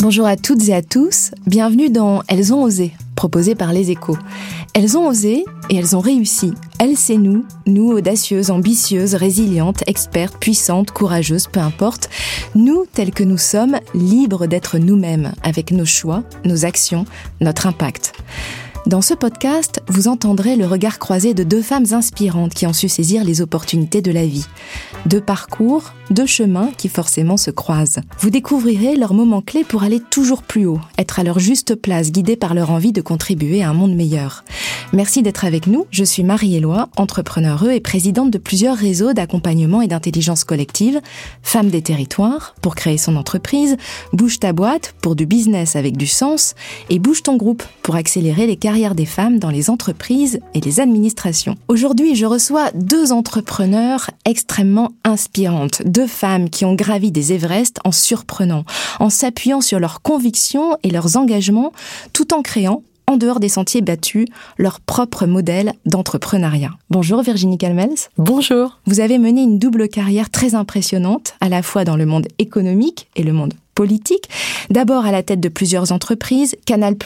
Bonjour à toutes et à tous, bienvenue dans Elles ont osé, proposé par les échos. Elles ont osé et elles ont réussi. Elles, c'est nous, nous audacieuses, ambitieuses, résilientes, expertes, puissantes, courageuses, peu importe. Nous, tels que nous sommes, libres d'être nous-mêmes, avec nos choix, nos actions, notre impact. Dans ce podcast, vous entendrez le regard croisé de deux femmes inspirantes qui ont su saisir les opportunités de la vie. Deux parcours, deux chemins qui forcément se croisent. Vous découvrirez leurs moments clés pour aller toujours plus haut, être à leur juste place, guidés par leur envie de contribuer à un monde meilleur. Merci d'être avec nous. Je suis Marie-Éloi, entrepreneure et présidente de plusieurs réseaux d'accompagnement et d'intelligence collective, Femmes des territoires pour créer son entreprise, Bouge ta boîte pour du business avec du sens et Bouge ton groupe pour accélérer les carrières des femmes dans les entreprises et les administrations. Aujourd'hui, je reçois deux entrepreneurs extrêmement inspirantes, deux femmes qui ont gravi des Everest en surprenant, en s'appuyant sur leurs convictions et leurs engagements, tout en créant en dehors des sentiers battus, leur propre modèle d'entrepreneuriat. Bonjour Virginie Calmels. Bonjour. Vous avez mené une double carrière très impressionnante, à la fois dans le monde économique et le monde politique. D'abord à la tête de plusieurs entreprises, Canal+,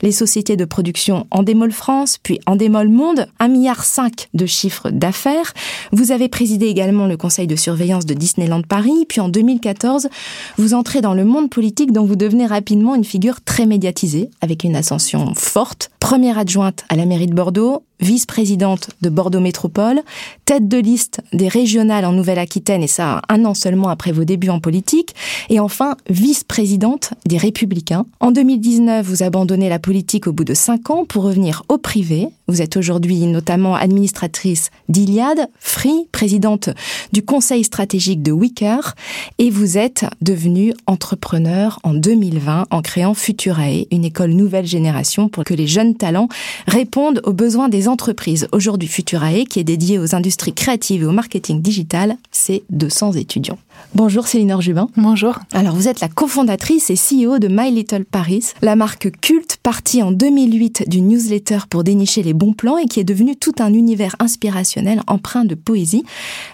les sociétés de production Endemol France, puis Endemol Monde, 1,5 milliard de chiffres d'affaires. Vous avez présidé également le conseil de surveillance de Disneyland Paris, puis en 2014, vous entrez dans le monde politique dont vous devenez rapidement une figure très médiatisée, avec une ascension forte. Première adjointe à la mairie de Bordeaux, vice-présidente de Bordeaux Métropole, tête de liste des régionales en Nouvelle-Aquitaine, et ça un an seulement après vos débuts en politique, et enfin vice-présidente des Républicains. En 2019, vous abandonnez la politique au bout de cinq ans pour revenir au privé. Vous êtes aujourd'hui notamment administratrice d'Iliade, Free, présidente du conseil stratégique de Wicker, et vous êtes devenue entrepreneur en 2020 en créant Futurae, une école nouvelle génération pour que les jeunes talents répondent aux besoins des entreprises. Aujourd'hui, Futurae, qui est dédiée aux industries créatives et au marketing digital, c'est 200 étudiants. Bonjour Céline Orjubin. Bonjour. Alors vous êtes la cofondatrice et CEO de My Little Paris, la marque culte partie en 2008 du newsletter pour dénicher les bons plans et qui est devenue tout un univers inspirationnel empreint de poésie.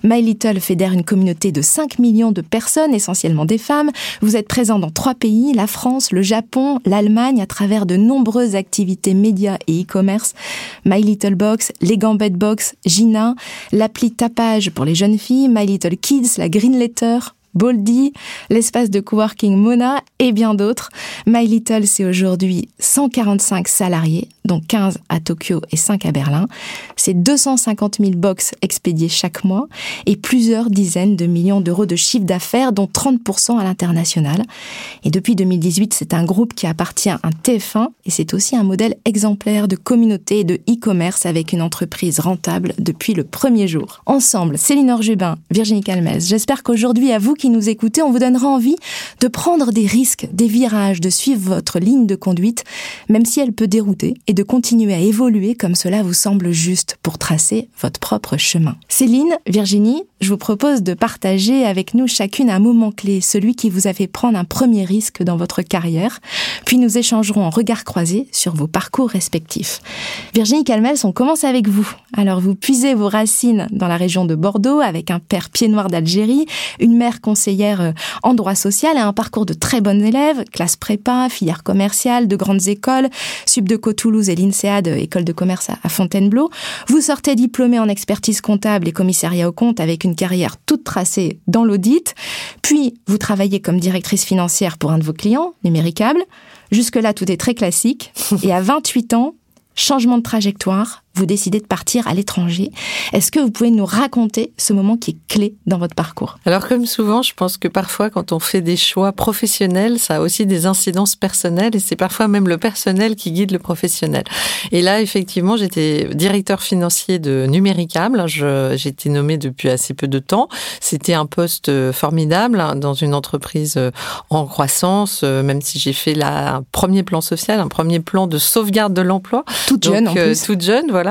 My Little fédère une communauté de 5 millions de personnes, essentiellement des femmes. Vous êtes présent dans trois pays, la France, le Japon, l'Allemagne, à travers de nombreuses activités médias et e-commerce. My Little Box, les Gambit Box, Gina, l'appli Tapage pour les jeunes filles, My Little Kids, la Green Letter, Boldy, l'espace de coworking Mona et bien d'autres. My Little, c'est aujourd'hui 145 salariés, dont 15 à Tokyo et 5 à Berlin. C'est 250 000 box expédiées chaque mois et plusieurs dizaines de millions d'euros de chiffre d'affaires, dont 30% à l'international. Et depuis 2018, c'est un groupe qui appartient à un TF1 et c'est aussi un modèle exemplaire de communauté et de e-commerce avec une entreprise rentable depuis le premier jour. Ensemble, Céline Orjubin, Virginie Calmès, j'espère qu'aujourd'hui, à vous qui nous écoutez, on vous donnera envie de prendre des risques, des virages, de suivre votre ligne de conduite, même si elle peut dérouter, et de continuer à évoluer comme cela vous semble juste pour tracer votre propre chemin. Céline, Virginie, je vous propose de partager avec nous chacune un moment clé, celui qui vous a fait prendre un premier risque dans votre carrière, puis nous échangerons en regard croisé sur vos parcours respectifs. Virginie Calmels, on commence avec vous. Alors vous puisez vos racines dans la région de Bordeaux avec un père pied noir d'Algérie, une mère conseillère euh, en droit social et un parcours de très bonnes élèves, classe prépa, filière commerciale, de grandes écoles, Subdeco Toulouse et l'INSEAD, école de commerce à Fontainebleau. Vous sortez diplômé en expertise comptable et commissariat au compte avec une carrière toute tracée dans l'audit. Puis, vous travaillez comme directrice financière pour un de vos clients, Numéricable. Jusque-là, tout est très classique. Et à 28 ans, changement de trajectoire, vous décidez de partir à l'étranger. Est-ce que vous pouvez nous raconter ce moment qui est clé dans votre parcours? Alors comme souvent, je pense que parfois quand on fait des choix professionnels, ça a aussi des incidences personnelles et c'est parfois même le personnel qui guide le professionnel. Et là, effectivement, j'étais directeur financier de Numéricable. J'étais nommé depuis assez peu de temps. C'était un poste euh, formidable hein, dans une entreprise euh, en croissance, euh, même si j'ai fait un premier plan social, un premier plan de sauvegarde de l'emploi. Toute jeune, en plus. Toute jeune, voilà.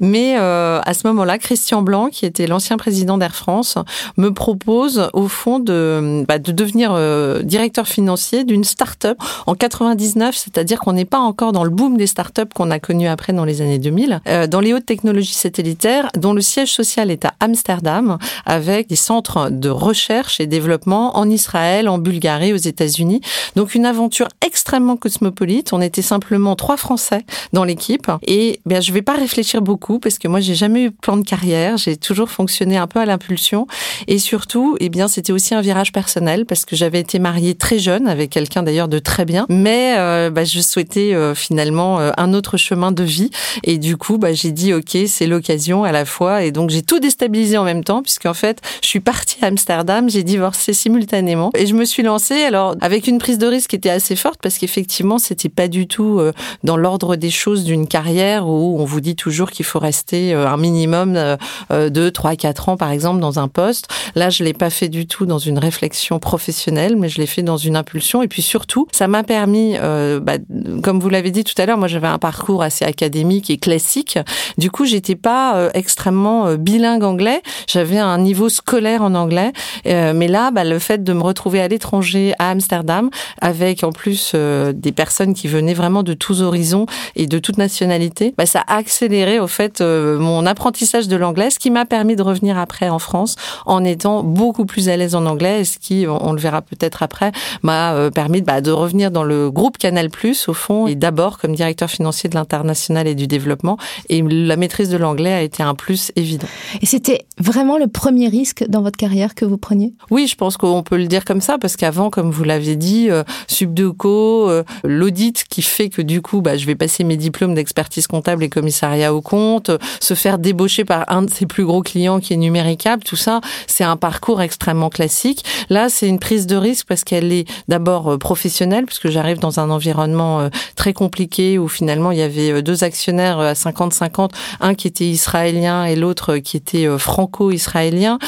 Mais à ce moment-là, Christian Blanc, qui était l'ancien président d'Air France, me propose au fond de, bah, de devenir directeur financier d'une start-up en 99, c'est-à-dire qu'on n'est pas encore dans le boom des start-up qu'on a connu après dans les années 2000, dans les hautes technologies satellitaires, dont le siège social est à Amsterdam, avec des centres de recherche et développement en Israël, en Bulgarie, aux États-Unis. Donc une aventure extrêmement cosmopolite. On était simplement trois Français dans l'équipe. Et bien, je vais pas beaucoup parce que moi, j'ai jamais eu plan de carrière. J'ai toujours fonctionné un peu à l'impulsion. Et surtout, eh bien, c'était aussi un virage personnel parce que j'avais été mariée très jeune avec quelqu'un d'ailleurs de très bien. Mais euh, bah, je souhaitais euh, finalement euh, un autre chemin de vie. Et du coup, bah, j'ai dit, OK, c'est l'occasion à la fois. Et donc, j'ai tout déstabilisé en même temps puisqu'en fait, je suis partie à Amsterdam, j'ai divorcé simultanément et je me suis lancée alors avec une prise de risque qui était assez forte parce qu'effectivement c'était pas du tout dans l'ordre des choses d'une carrière où on vous dit toujours qu'il faut rester euh, un minimum euh, de 3 4 ans par exemple dans un poste. Là, je l'ai pas fait du tout dans une réflexion professionnelle, mais je l'ai fait dans une impulsion et puis surtout, ça m'a permis bah, comme vous l'avez dit tout à l'heure, moi j'avais un parcours assez académique et classique. Du coup, j'étais pas extrêmement bilingue anglais, j'avais un niveau scolaire en anglais euh, mais là, bah, le fait de me retrouver à l'étranger, à Amsterdam, avec en plus euh, des personnes qui venaient vraiment de tous horizons et de toute nationalité, bah, ça a accéléré au fait euh, mon apprentissage de l'anglais, ce qui m'a permis de revenir après en France en étant beaucoup plus à l'aise en anglais, ce qui, on, le verra peut-être après, m'a permis bah, de revenir dans le groupe Canal+, au fond, et d'abord comme directeur financier de l'international et du développement. Et la maîtrise de l'anglais a été un plus évident. Et c'était vraiment le premier risque dans votre carrière que vous preniez? Oui, je pense qu'on peut le dire comme ça, parce qu'avant, comme vous l'avez dit, euh, Subdeco, euh, l'audit qui fait que du coup, bah, je vais passer mes diplômes d'expertise comptable et commissariat au compte, se faire débaucher par un de ses plus gros clients qui est numéricable, tout ça, c'est un parcours extrêmement classique. Là, c'est une prise de risque parce qu'elle est d'abord euh, professionnelle, puisque j'arrive dans un environnement euh, très compliqué où finalement il y avait deux actionnaires à 50-50, un qui était israélien et l'autre qui était franco-israélien,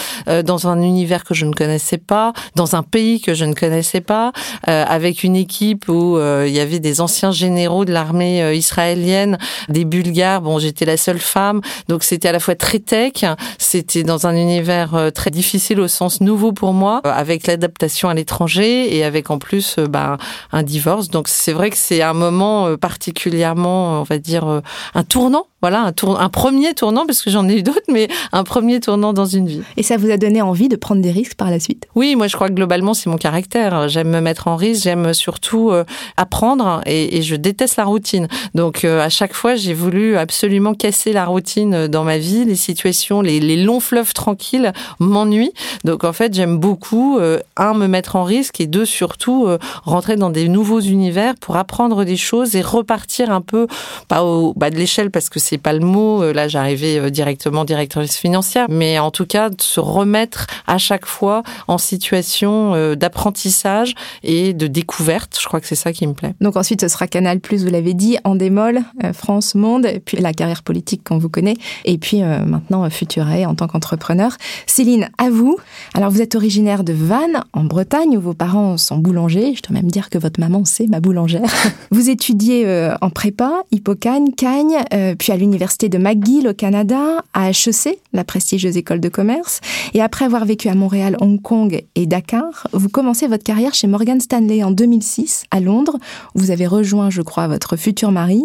dans un univers que je ne connaissais pas, dans un pays que je ne connaissais pas, euh, avec une équipe où euh, il y avait des anciens généraux de l'armée euh, israélienne, des Bulgares. Bon, j'étais la seule femme, donc c'était à la fois très tech, c'était dans un univers très difficile au sens nouveau pour moi, avec l'adaptation à l'étranger et avec en plus bah, un divorce. Donc c'est vrai que c'est un moment particulièrement, on va dire, un tournant voilà un, tour, un premier tournant, parce que j'en ai eu d'autres, mais un premier tournant dans une vie. Et ça vous a donné envie de prendre des risques par la suite? Oui, moi je crois que globalement c'est mon caractère. J'aime me mettre en risque, j'aime surtout euh, apprendre et, et, je déteste la routine. Donc euh, à chaque fois j'ai voulu absolument casser la routine dans ma vie, les situations, les, longs fleuves tranquilles m'ennuient. Donc en fait j'aime beaucoup, euh, un, me mettre en risque et deux, surtout rentrer dans des nouveaux univers pour apprendre des choses et repartir un peu, pas au bas de l'échelle parce que c'est pas le mot. Euh, là, j'arrivais euh, directement directrice financière, mais en tout cas, de se remettre à chaque fois en situation euh, d'apprentissage et de découverte. Je crois que c'est ça qui me plaît. Donc ensuite, ce sera Canal+, vous l'avez dit, en démol, France Monde, puis la carrière politique qu'on vous connaît, et puis maintenant Futuré en tant qu'entrepreneur. Céline, à vous. Alors vous êtes originaire de Vannes, en Bretagne, où vos parents sont boulangers. Je dois même dire que votre maman, c'est ma boulangère. vous étudiez en prépa, Hippocane, Cagne, puis à l'université de McGill au Canada, à HEC, la prestigieuse école de commerce. Et après avoir vécu à Montréal, Hong Kong et Dakar, vous commencez votre carrière chez Morgan Stanley en 2006 à Londres. Vous avez rejoint, je crois, votre futur mari.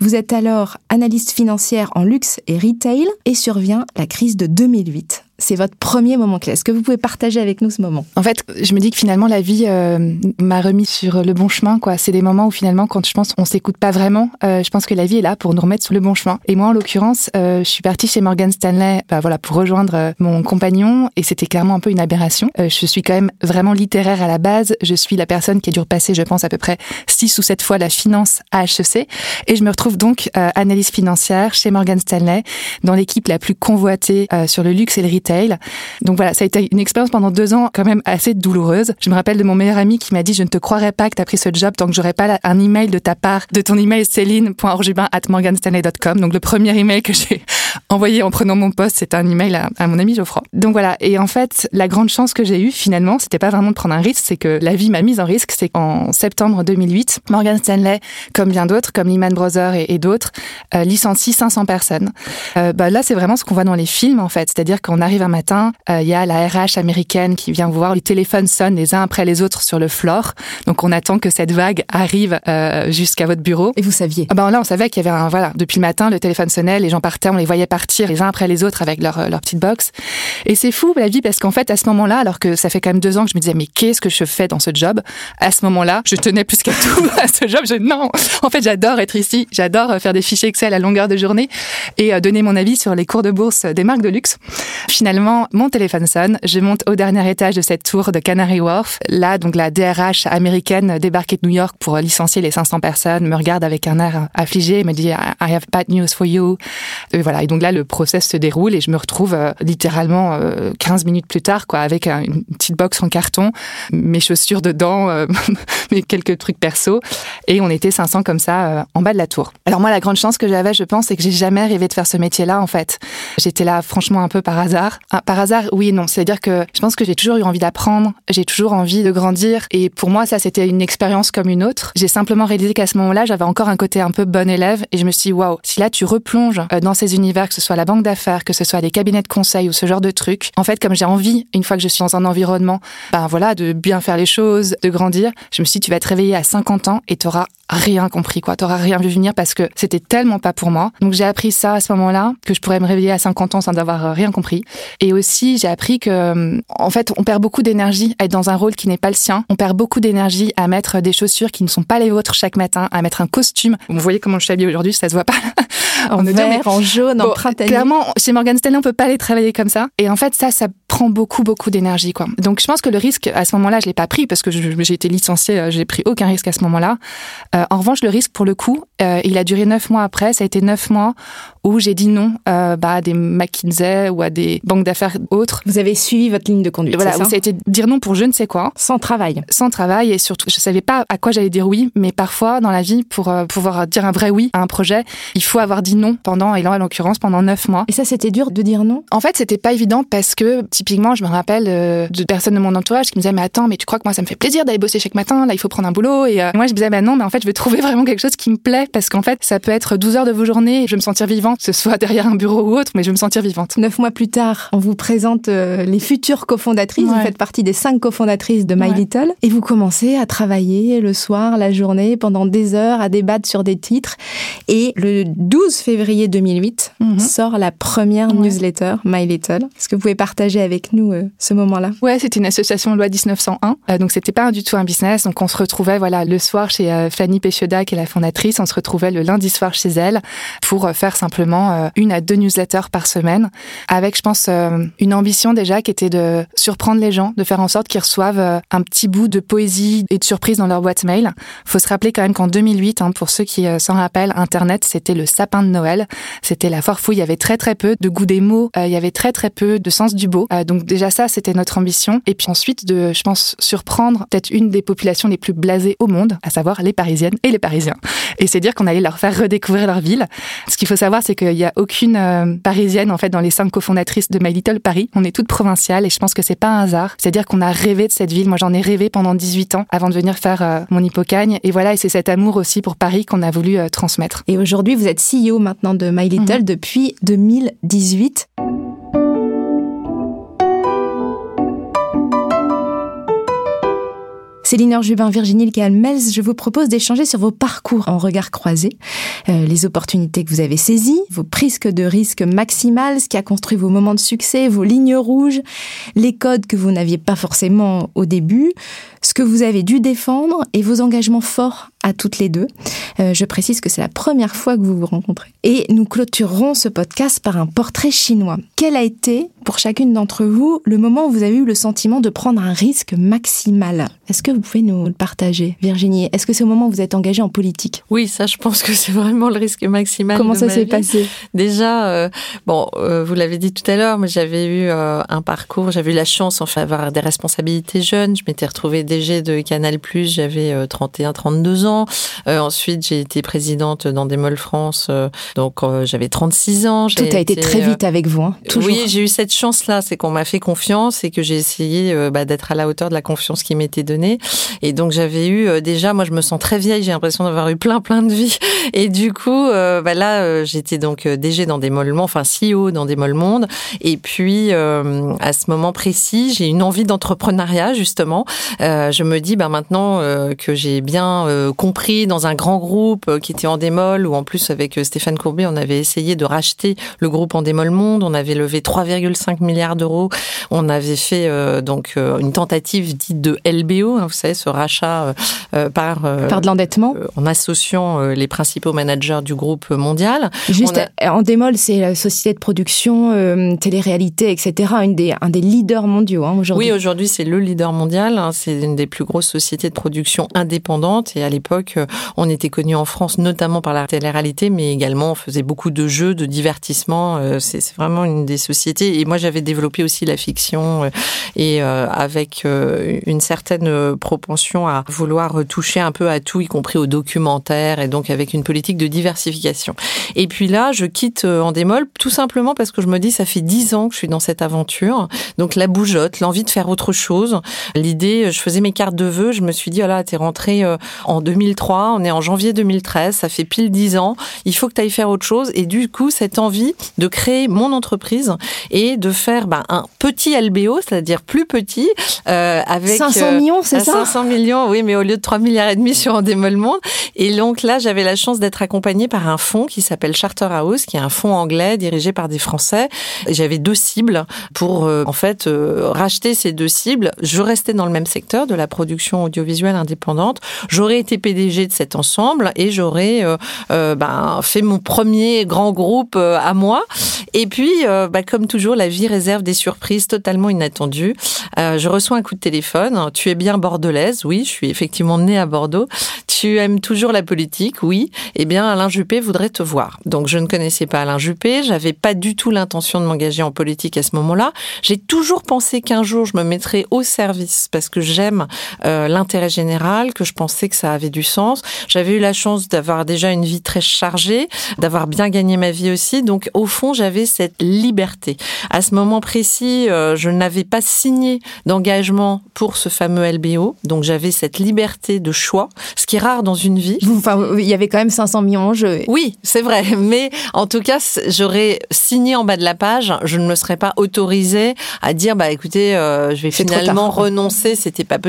Vous êtes alors analyste financière en luxe et retail et survient la crise de 2008. C'est votre premier moment clé. Est-ce que vous pouvez partager avec nous ce moment? En fait, je me dis que finalement la vie euh, m'a remis sur le bon chemin. Quoi, c'est des moments où finalement, quand je pense on s'écoute pas vraiment, euh, je pense que la vie est là pour nous remettre sur le bon chemin. Et moi, en l'occurrence, euh, je suis partie chez Morgan Stanley, bah, voilà, pour rejoindre mon compagnon, et c'était clairement un peu une aberration. je suis quand même vraiment littéraire à la base. Je suis la personne qui a dû repasser, je pense, à peu près six ou sept fois la finance à HEC, et je me retrouve donc analyse financière chez Morgan Stanley dans l'équipe la plus convoitée sur le luxe et le retail. Donc voilà, ça a été une expérience pendant deux ans quand même assez douloureuse. Je me rappelle de mon meilleur ami qui m'a dit je ne te croirais pas que tu as pris ce job tant que j'aurais pas un email de ta part, de ton email céline.orjubin at morganstanley.com. Donc le premier email que j'ai envoyé en prenant mon poste, c'est un email à, mon ami Geoffroy. Donc voilà, et en fait, la grande chance que j'ai eue finalement, c'était pas vraiment de prendre un risque, c'est que la vie m'a mise en risque. C'est qu'en septembre 2008, Morgan Stanley, comme bien d'autres, comme Lehman Brothers et, d'autres, euh, licencie 500 personnes. Euh, bah là, c'est vraiment ce qu'on voit dans les films en fait, c'est-à-dire qu'on arrive un matin, euh, il y a la RH américaine qui vient vous voir, les téléphones sonnent les uns après les autres sur le floor, donc on attend que cette vague arrive euh, jusqu'à votre bureau. Et vous saviez? Ah ben Là, on savait qu'il y avait un voilà, depuis le matin, le téléphone sonnait, les gens partaient, on les voyait partir les uns après les autres avec leur, leur petite box. Et c'est fou la vie parce qu'en fait, à ce moment-là, alors que ça fait quand même deux ans que je me disais mais qu'est-ce que je fais dans ce job? À ce moment-là, je tenais plus qu'à tout à ce job. Je non, en fait, j'adore être ici, j'adore faire des fichiers Excel à longueur de journée et euh, donner mon avis sur les cours de bourse des marques de luxe. Finalement, mon téléphone sonne, je monte au dernier étage de cette tour de Canary Wharf. Là, donc la DRH américaine débarquée de New York pour licencier les 500 personnes me regarde avec un air affligé, me dit I have bad news for you. Et voilà. Et donc là, le process se déroule et je me retrouve euh, littéralement 15 euh, minutes plus tard, quoi, avec une petite box en carton, mes chaussures dedans, euh, mes quelques trucs perso. Et on était 500 comme ça en bas de la tour. Alors moi, la grande chance que j'avais, je pense, c'est que j'ai jamais rêvé de faire ce métier-là, en fait. J'étais là, franchement, un peu par hasard. Ah, par hasard, oui et non. C'est-à-dire que je pense que j'ai toujours eu envie d'apprendre, j'ai toujours envie de grandir. Et pour moi, ça, c'était une expérience comme une autre. J'ai simplement réalisé qu'à ce moment-là, j'avais encore un côté un peu bon élève. Et je me suis dit, waouh, si là, tu replonges euh, dans ces univers, que ce soit la banque d'affaires, que ce soit des cabinets de conseil ou ce genre de trucs, en fait, comme j'ai envie, une fois que je suis dans un environnement, ben voilà, de bien faire les choses, de grandir, je me suis dit, tu vas te réveiller à 50 ans et tu auras rien compris, quoi. T'auras rien vu venir parce que c'était tellement pas pour moi. Donc j'ai appris ça à ce moment-là, que je pourrais me réveiller à 50 ans sans avoir euh, rien compris. Et aussi, j'ai appris que, euh, en fait, on perd beaucoup d'énergie à être dans un rôle qui n'est pas le sien. On perd beaucoup d'énergie à mettre des chaussures qui ne sont pas les vôtres chaque matin, à mettre un costume. Vous voyez comment je suis habillée aujourd'hui, ça se voit pas. en vert, en jaune, en printanier. Clairement, chez Morgan Stanley, on peut pas aller travailler comme ça. Et en fait, ça, ça prend beaucoup, beaucoup d'énergie, quoi. Donc, je pense que le risque, à ce moment-là, je l'ai pas pris parce que j'ai été licenciée, euh, j'ai pris aucun risque à ce moment-là. Euh, en revanche, le risque, pour le coup, euh, il a duré neuf mois après. Ça a été neuf mois où j'ai dit non euh, bah, à des McKinsey ou à des banques d'affaires autres. Vous avez suivi votre ligne de conduite. Voilà, ça, ça a été dire non pour je ne sais quoi. Sans travail. Sans travail et surtout, je savais pas à quoi j'allais dire oui, mais parfois dans la vie, pour euh, pouvoir dire un vrai oui à un projet, il faut avoir dit non pendant, et là en l'occurrence pendant neuf mois. Et ça, c'était dur de dire non? En fait, c'était pas évident parce que typiquement, je me rappelle euh, de personnes de mon entourage qui me disaient mais attends, mais tu crois que moi ça me fait plaisir d'aller bosser chaque matin, là il faut prendre un boulot et moi je me disais bah non, mais en fait je veux trouver vraiment quelque chose qui me plaît parce qu'en fait ça peut être 12 heures de vos journées, je vais me sentir vivante, que ce soit derrière un bureau ou autre, mais je vais me sentir vivante. Neuf mois plus tard, on vous présente euh, les futures cofondatrices. Vous faites partie des cinq cofondatrices de My Little. Et vous commencez à travailler le soir, la journée, pendant des heures, à débattre sur des titres. Et le 12 février 2008 mhm. sort la première newsletter My Little. Est-ce que vous pouvez partager avec nous euh, ce moment-là? Ouais, c'était une association loi 1901. Euh, donc c'était pas du tout un business. Donc on se retrouvait voilà le soir chez Fanny Pécheda, qui est la fondatrice. On se retrouvait le lundi soir chez elle pour faire simplement une à deux newsletters par semaine, avec, je pense, euh, une ambition déjà qui était de surprendre les gens, de faire en sorte qu'ils reçoivent euh, un petit bout de poésie et de surprise dans leur boîte mail. Faut se rappeler quand même qu'en 2008, hein, pour ceux qui euh, s'en rappellent, Internet, c'était le sapin de Noël, c'était la forfouille. Il y avait très très peu de goût des mots, il y avait très très peu de sens du beau. donc déjà ça, c'était notre ambition. Et puis ensuite, de, je pense, surprendre peut-être une des populations les plus blasées au monde, à savoir les Parisiennes et les Parisiens. Et c'est dire qu'on allait leur faire redécouvrir leur ville. Ce qu'il faut savoir, c'est qu'il n'y a aucune euh, parisienne en fait dans les cinq cofondatrices de My Little Paris. On est toutes provinciales et je pense que c'est pas un hasard. C'est-à-dire qu'on a rêvé de cette ville. Moi, j'en ai rêvé pendant 18 ans avant de venir faire euh, mon hippocagne. Et voilà, et c'est cet amour aussi pour Paris qu'on a voulu euh, transmettre. Et aujourd'hui, vous êtes CEO maintenant de My Little mhm. depuis 2018. Céline Jubin, Virginie Calmels, je vous propose d'échanger sur vos parcours en regard croisé, euh, les opportunités que vous avez saisies, vos prises de risque maximales, ce qui a construit vos moments de succès, vos lignes rouges, les codes que vous n'aviez pas forcément au début, ce que vous avez dû défendre et vos engagements forts à toutes les deux. Euh, je précise que c'est la première fois que vous vous rencontrez. Et nous clôturerons ce podcast par un portrait chinois. Quel a été, pour chacune d'entre vous, le moment où vous avez eu le sentiment de prendre un risque maximal? Est-ce que vous pouvez nous le partager, Virginie? Est-ce que c'est au moment où vous êtes engagée en politique? Oui, ça, je pense que c'est vraiment le risque maximal. Comment ça s'est passé? Déjà, euh, bon, euh, vous l'avez dit tout à l'heure, mais j'avais eu un parcours, j'avais eu la chance, en fait, d'avoir des responsabilités jeunes. Je m'étais retrouvée DG de Canal+, j'avais 31, 32 ans. Euh, ensuite, j'ai été présidente dans Démol France, euh, donc euh, j'avais 36 ans. Tout a été, très vite avec vous, hein, toujours. Oui, j'ai eu cette chance-là, c'est qu'on m'a fait confiance et que j'ai essayé bah, d'être à la hauteur de la confiance qui m'était donnée. Et donc j'avais eu déjà, moi je me sens très vieille, j'ai l'impression d'avoir eu plein plein de vie. Et du coup, bah, là, j'étais donc DG dans des Monde, enfin CEO dans des Monde. Et puis à ce moment précis, j'ai une envie d'entrepreneuriat justement. Je me dis, bah maintenant que j'ai bien compris dans un grand groupe euh, qui était en démol, où en plus avec euh, Stéphane Courbet, on avait essayé de racheter le groupe en démol monde. On avait levé 3,5 milliards d'euros. On avait fait euh, donc une tentative dite de LBO, hein, vous savez, ce rachat par par de l'endettement, en associant les principaux managers du groupe mondial. Juste en démol, c'est la société de production, télé-réalité, etc. Une des un des leaders mondiaux hein, aujourd'hui. Oui, aujourd'hui c'est le leader mondial. Hein. c'est une des plus grosses sociétés de production indépendantes et à l'époque euh, on était connu en France notamment par la télé-réalité, mais également on faisait beaucoup de jeux, de divertissement. Euh, c'est vraiment une des sociétés. Et moi, j'avais développé aussi la fiction euh, et avec une certaine propension à vouloir toucher un peu à tout, y compris au documentaire, et donc avec une politique de diversification. Et puis là, je quitte Endemol tout simplement parce que je me dis, ça fait dix ans que je suis dans cette aventure. Donc la bougeotte, l'envie de faire autre chose. L'idée, je faisais mes cartes de vœux, je me suis dit, oh là, t'es rentrée en 2000 2003, on est en janvier 2013, ça fait pile dix ans, il faut que tu ailles faire autre chose. Et du coup, cette envie de créer mon entreprise et de faire bah, un petit LBO, c'est-à-dire plus petit, euh, avec... 500 euh, millions, c'est ça? 500 millions, oui, mais au lieu de 3 milliards et demi sur Endemol Monde. Et donc là, j'avais la chance d'être accompagnée par un fonds qui s'appelle Charterhouse, qui est un fonds anglais dirigé par des Français. J'avais deux cibles pour, euh, en fait, racheter ces deux cibles. Je restais dans le même secteur de la production audiovisuelle indépendante. J'aurais été PDG de cet ensemble et j'aurais euh, euh, ben, fait mon premier grand groupe euh, à moi. Et puis, ben, comme toujours, la vie réserve des surprises totalement inattendues. je reçois un coup de téléphone. Tu es bien bordelaise Oui, je suis effectivement née à Bordeaux. Tu aimes toujours la politique Oui. Eh bien, Alain Juppé voudrait te voir. Donc, je ne connaissais pas Alain Juppé. J'avais pas du tout l'intention de m'engager en politique à ce moment-là. J'ai toujours pensé qu'un jour, je me mettrais au service parce que j'aime l'intérêt général, que je pensais que ça avait du sens. J'avais eu la chance d'avoir déjà une vie très chargée, d'avoir bien gagné ma vie aussi. Donc, au fond, j'avais cette liberté. À ce moment précis, euh, je n'avais pas signé d'engagement pour ce fameux LBO. Donc, j'avais cette liberté de choix, ce qui est rare dans une vie. Enfin, il y avait quand même 500 millions en jeu. Oui, c'est vrai. Mais en tout cas, j'aurais signé en bas de la page. Je ne me serais pas autorisée à dire, bah, écoutez, euh, je vais finalement renoncer. C'était pas possible.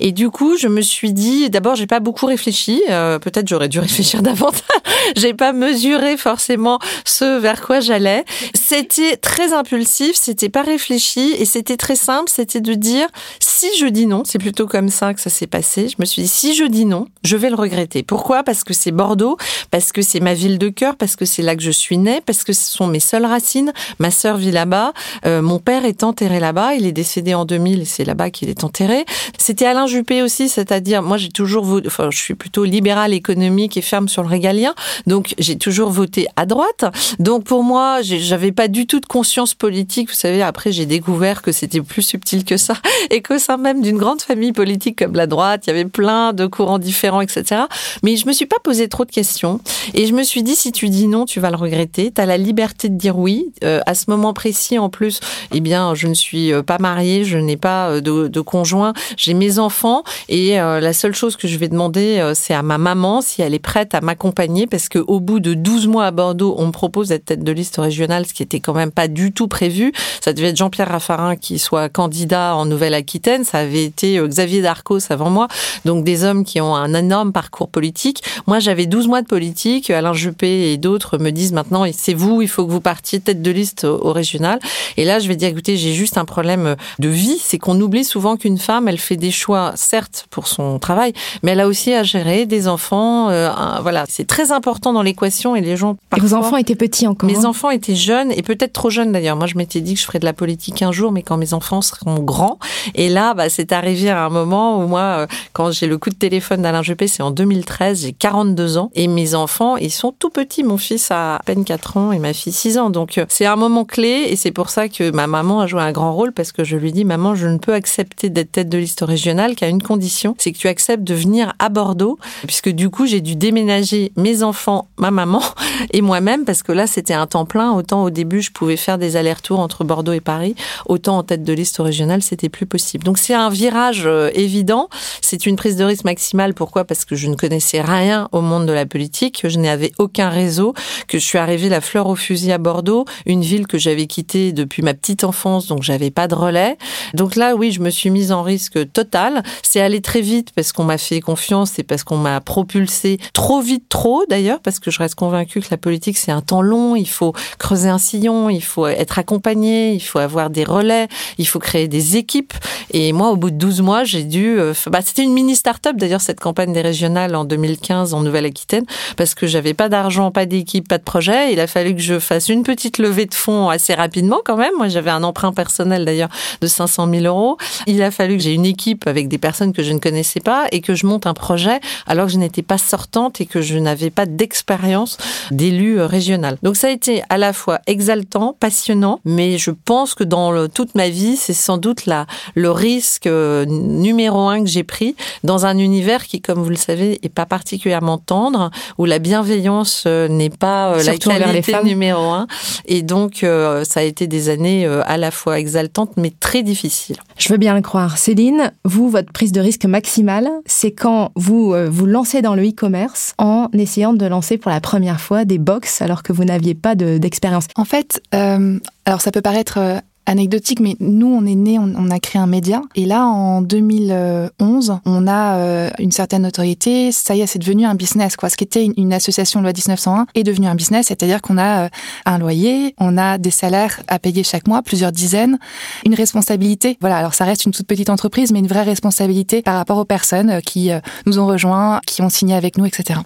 Et du coup, je me suis dit, d'abord, j'ai pas beaucoup réfléchi. Euh, peut-être j'aurais dû réfléchir davantage. J'ai pas mesuré forcément ce vers quoi j'allais. C'était très impulsif, c'était pas réfléchi et c'était très simple. C'était de dire si je dis non, c'est plutôt comme ça que ça s'est passé. Je me suis dit si je dis non, je vais le regretter. Pourquoi? Parce que c'est Bordeaux, parce que c'est ma ville de cœur, parce que c'est là que je suis née, parce que ce sont mes seules racines. Ma sœur vit là-bas, euh, mon père est enterré là-bas. Il est décédé en 2000 et c'est là-bas qu'il est enterré. C'était Alain Juppé aussi, c'est-à-dire moi j'ai toujours enfin, je suis plutôt libérale économique et ferme sur le régalien. Donc, j'ai toujours voté à droite. Donc, pour moi, j'avais pas du tout de conscience politique. Vous savez, après, j'ai découvert que c'était plus subtil que ça et qu'au sein même d'une grande famille politique comme la droite, il y avait plein de courants différents, etc. Mais je me suis pas posé trop de questions et je me suis dit, si tu dis non, tu vas le regretter. Tu as la liberté de dire oui. Euh, à ce moment précis, en plus, eh bien, je ne suis euh, pas mariée, je n'ai pas euh, de, de conjoint, j'ai mes enfants et la seule chose que je vais demander, euh, c'est à ma maman si elle est prête à m'accompagner parce que au bout de 12 mois à Bordeaux, on me propose d'être tête de liste régionale, ce qui était quand même pas du tout prévu. Ça devait être Jean-Pierre Raffarin qui soit candidat en Nouvelle-Aquitaine. Ça avait été Xavier Darcos avant moi, donc des hommes qui ont un énorme parcours politique. Moi, j'avais 12 mois de politique. Alain Juppé et d'autres me disent maintenant, c'est vous, il faut que vous partiez tête de liste au, régional. Et là, je vais dire, écoutez, j'ai juste un problème de vie, c'est qu'on oublie souvent qu'une femme, elle fait des choix, certes pour son travail, mais elle a aussi à gérer des enfants. Euh, voilà, c'est très important dans l'équation et les gens. et vos enfants étaient petits encore. Mes hein enfants étaient jeunes et peut-être trop jeunes d'ailleurs. Moi, je m'étais dit que je ferais de la politique un jour, mais quand mes enfants seront grands. Et là, bah, c'est arrivé à un moment où moi, euh, quand j'ai le coup de téléphone d'Alain Juppé, c'est en 2013, j'ai 42 ans et mes enfants, ils sont tout petits. Mon fils a à peine 4 ans et ma fille 6 ans. Donc, euh, c'est un moment clé et c'est pour ça que ma maman a joué un grand rôle parce que je lui dis, maman, je ne peux accepter d'être tête de liste régionale qu'à une condition, c'est que tu acceptes de venir à Bordeaux, puisque du coup, j'ai dû déménager mes enfants, ma maman et moi-même parce que là, c'était un temps plein. Autant au début, je pouvais faire des allers-retours entre Bordeaux et Paris, autant en tête de liste régionale, c'était plus possible. Donc, c'est un virage euh, évident. C'est une prise de risque maximale. Pourquoi? Parce que je ne connaissais rien au monde de la politique, je n'avais aucun réseau, que je suis arrivée la fleur au fusil à Bordeaux, une ville que j'avais quittée depuis ma petite enfance, donc j'avais pas de relais. Donc là, oui, je me suis mise en risque total. C'est allé très vite parce qu'on m'a fait confiance et parce qu'on m'a propulsé trop vite, trop d'ailleurs, parce que je reste convaincue que la politique c'est un temps long. Il faut creuser un sillon, il faut être accompagné, il faut avoir des relais, il faut créer des équipes. Et moi, au bout de 12 mois, j'ai dû. Euh, bah, c'était une mini start-up d'ailleurs cette campagne des régionales en 2015 en Nouvelle-Aquitaine parce que j'avais pas d'argent, pas d'équipe, pas de projet. Il a fallu que je fasse une petite levée de fonds assez rapidement quand même. Moi, j'avais un emprunt personnel d'ailleurs de 500 000 euros. Il a fallu que j'ai une équipe avec des personnes que je ne connaissais pas et que je monte un projet alors que je n'étais pas sortante et que je n'avais pas d'expérience d'élu euh, régional. Donc ça a été à la fois exaltant, passionnant, mais je pense que dans toute ma vie, c'est sans doute la, le risque euh, numéro un que j'ai pris dans un univers qui, comme vous le savez, est pas particulièrement tendre, où la bienveillance euh, n'est pas la qualité numéro un. Et donc, ça a été des années à la fois exaltantes, mais très difficiles. Je veux bien le croire. Céline, vous, votre prise de risque maximale, c'est quand vous euh, vous lancez dans le e-commerce en essayant de lancer pour la première fois des box alors que vous n'aviez pas d'expérience. en fait, euh, alors ça peut paraître euh, anecdotique, mais nous, on est né, on, a créé un média. Et là, en 2011, on a euh, une certaine notoriété. Ça y est, c'est devenu un business, quoi. Ce qui était une, association loi 1901 est devenu un business, c'est-à-dire qu'on a euh, un loyer, on a des salaires à payer chaque mois, plusieurs dizaines, une responsabilité. Voilà. Alors, ça reste une toute petite entreprise, mais une vraie responsabilité par rapport aux personnes euh, qui nous ont rejoints, qui ont signé avec nous, etc.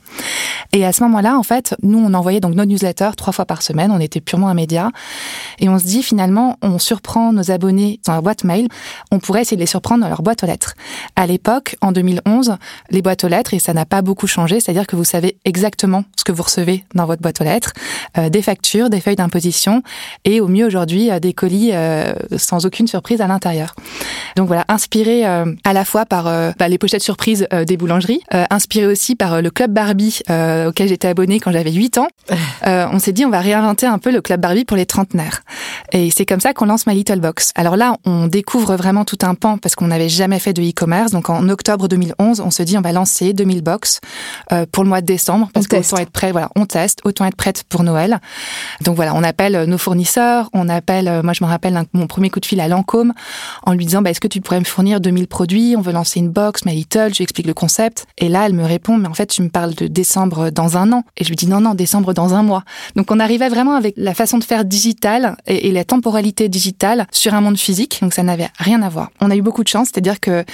Et à ce moment-là, en fait, nous, on envoyait donc nos newsletters trois fois par semaine. On était purement un média. Et on se dit, finalement, on surprend nos abonnés dans leur boîte mail, on pourrait essayer de les surprendre dans leur boîte aux lettres. À l'époque, en 2011, les boîtes aux lettres, et ça n'a pas beaucoup changé, c'est-à-dire que vous savez exactement ce que vous recevez dans votre boîte aux lettres, euh, des factures, des feuilles d'imposition, et au mieux aujourd'hui, euh, des colis euh, sans aucune surprise à l'intérieur. Donc voilà, inspiré à la fois par bah, les pochettes surprises des boulangeries, inspiré aussi par le club Barbie auquel j'étais abonnée quand j'avais 8 ans, on s'est dit on va réinventer un peu le club Barbie pour les trentenaires. Et c'est comme ça qu'on lance My Little Box. Alors là, on découvre vraiment tout un pan parce qu'on n'avait jamais fait de e-commerce. Donc en octobre 2011, on se dit on va lancer 2000 box euh, pour le mois de décembre parce qu'autant être prêt. Voilà, on teste, autant être prête pour Noël. Donc voilà, on appelle euh, nos fournisseurs, on appelle. Euh, moi, je me rappelle mon premier coup de fil à Lancôme en lui disant bah, est-ce que tu pourrais me fournir 2000 produits? On veut lancer une box My Little. Je lui explique le concept et là, elle me répond mais en fait, tu me parles de décembre dans un an et je lui dis non non décembre dans un mois. Donc on arrivait vraiment avec la façon de faire digitale et, et la temporalité digitale sur un monde physique, donc ça n'avait rien à voir. On a eu beaucoup de chance, c'est-à-dire que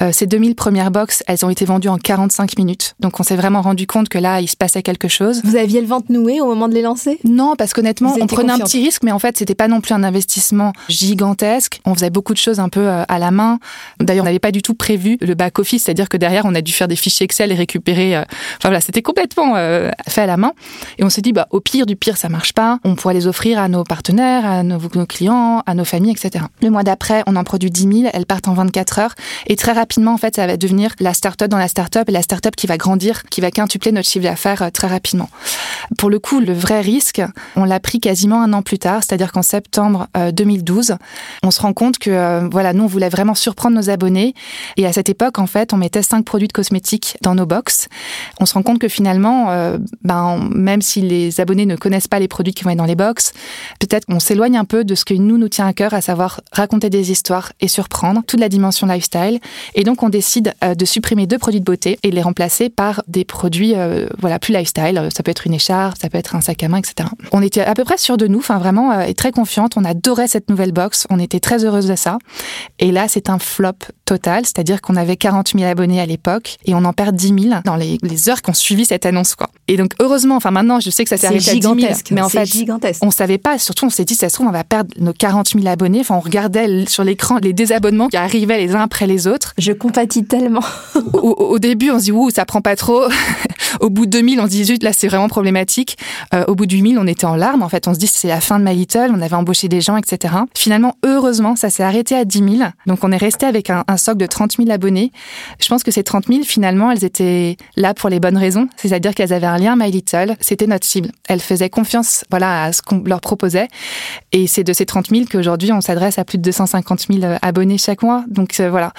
euh, ces 2000 premières box, elles ont été vendues en 45 minutes. Donc on s'est vraiment rendu compte que là, il se passait quelque chose. Vous aviez le ventre noué au moment de les lancer? Non, parce qu'honnêtement, on prenait un petit risque, mais en fait, c'était pas non plus un investissement gigantesque. On faisait beaucoup de choses un peu euh, à la main. D'ailleurs, on n'avait pas du tout prévu le back-office, c'est-à-dire que derrière, on a dû faire des fichiers Excel et récupérer. Euh, enfin voilà, c'était complètement fait à la main. Et on s'est dit, bah, au pire du pire, ça marche pas. On pourrait les offrir à nos partenaires, à nos clients, à nos familles, etc. Le mois d'après, on en produit 10 000, elles partent en 24 heures. Et très rapidement, en fait, ça va devenir la start-up dans la start-up et la start-up qui va grandir, qui va quintupler notre chiffre d'affaires euh, très rapidement. Pour le coup, le vrai risque, on l'a pris quasiment un an plus tard, c'est-à-dire qu'en septembre 2012, euh, on se rend compte que, euh, voilà, nous, on voulait vraiment surprendre nos abonnés. Et à cette époque, en fait, on mettait cinq produits de cosmétiques dans nos box. On se rend compte que finalement, ben, même si les abonnés ne connaissent pas les produits qui vont être dans les box, peut-être qu'on s'éloigne un peu de ce que nous nous tient à cœur, à savoir raconter des histoires et surprendre toute la dimension lifestyle. Et donc, on décide euh, de supprimer deux produits de beauté et les remplacer par des produits, euh, voilà, plus lifestyle. Ça peut être une écharpe, ça peut être un sac à main, etc. On était à peu près sûr de nous, enfin vraiment, et très confiante. On adorait cette nouvelle box. On était très heureuse de ça. Et là, c'est un flop total, c'est-à-dire qu'on avait 40 000 abonnés à l'époque et on en perd 10 000 dans les, heures qui ont suivi cette annonce. Quoi. Et donc, heureusement, enfin maintenant, je sais que ça s'est arrêté à 10 000, mais en fait, gigantesque. on savait pas. Surtout, on s'est dit, ça se trouve, on va perdre nos 40 000 abonnés. Enfin, on regardait sur l'écran les désabonnements qui arrivaient les uns après les autres. Je compatis tellement. au, début, on se dit, ouh, ça prend pas trop. au bout de 2000, on se dit, zut, là, c'est vraiment problématique. Euh, au bout de 8000, on était en larmes. En fait, on se dit, c'est la fin de My Little. On avait embauché des gens, etc. Finalement, heureusement, ça s'est arrêté à 10 000. Donc, on est resté avec un, un socle de 30 000 abonnés. Je pense que ces 30 000, finalement, elles étaient là pour les bonnes raisons. C'est-à-dire qu'elles avaient un lien My Little. C'était notre cible. Elles faisaient confiance, voilà, à ce qu'on leur proposait. Et c'est de ces 30 000 qu'aujourd'hui, on s'adresse à plus de 250 000 abonnés chaque mois. Donc, euh, voilà.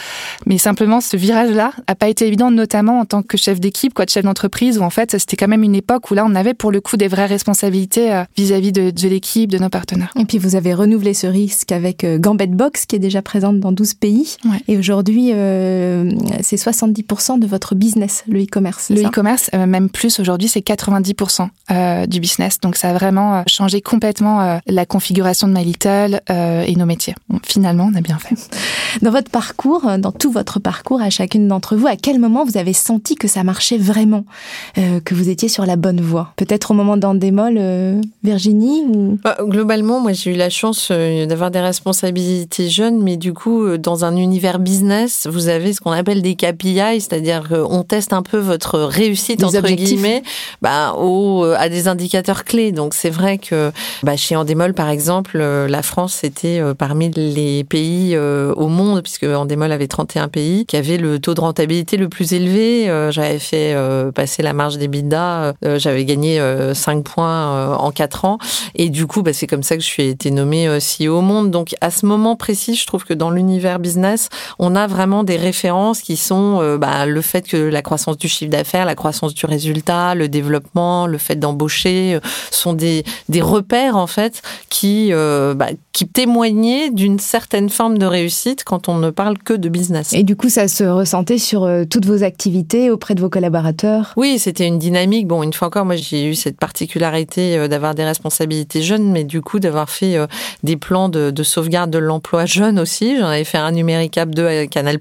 Mais simplement, ce virage-là a pas été évident, notamment en tant que chef d'équipe, quoi, de chef d'entreprise, où en fait, c'était quand même une époque où là, on avait pour le coup des vraies responsabilités euh, vis-à-vis de, de l'équipe, de nos partenaires. Et puis, vous avez renouvelé ce risque avec euh, Gambet Box, qui est déjà présente dans 12 pays. Ouais. Et aujourd'hui, euh, c'est 70% de votre business, le e-commerce. Le e-commerce, euh, même plus aujourd'hui, c'est 90% euh, du business. Donc ça a vraiment euh, changé complètement euh, la configuration de My Little euh, et nos métiers. Bon, finalement, on a bien fait. Dans votre parcours, dans tout votre parcours, à chacune d'entre vous, à quel moment vous avez senti que ça marchait vraiment, euh, que vous étiez sur la bonne voie? Peut-être au moment d'Endemol, euh, Virginie ou... Bah, globalement, moi j'ai eu la chance euh, d'avoir des responsabilités jeunes, mais du coup, euh, dans un univers business, vous avez ce qu'on appelle des KPI, c'est-à-dire qu'on teste un peu votre réussite Des entre objectifs. guillemets, bah, au, à des indicateurs clés. Donc c'est vrai que bah, chez Endemol, par exemple, euh, la France était euh, parmi les pays euh, au monde, puisque Endemol avait 31 pays, qui avaient le taux de rentabilité le plus élevé. Euh, J'avais fait passer la marge des bidas, j'avais gagné euh, 5 points en 4 ans. Et du coup, bah, c'est comme ça que je suis été nommée CEO au monde. Donc à ce moment précis, je trouve que dans l'univers business, on a vraiment des références qui sont bah, le fait que la croissance du chiffre d'affaires, la croissance du résultat, le développement, le fait d'embaucher, sont des, repères en fait qui, bah, qui témoignaient d'une certaine forme de réussite quand on ne parle que de business. Et du coup, ça se ressentait sur euh, toutes vos activités auprès de vos collaborateurs? Oui, c'était une dynamique. Bon, une fois encore, moi, j'ai eu cette particularité euh, d'avoir des responsabilités jeunes, mais du coup, d'avoir fait euh, des plans de, de sauvegarde de l'emploi jeune aussi. J'en avais fait un numéricable 2 à Canal+.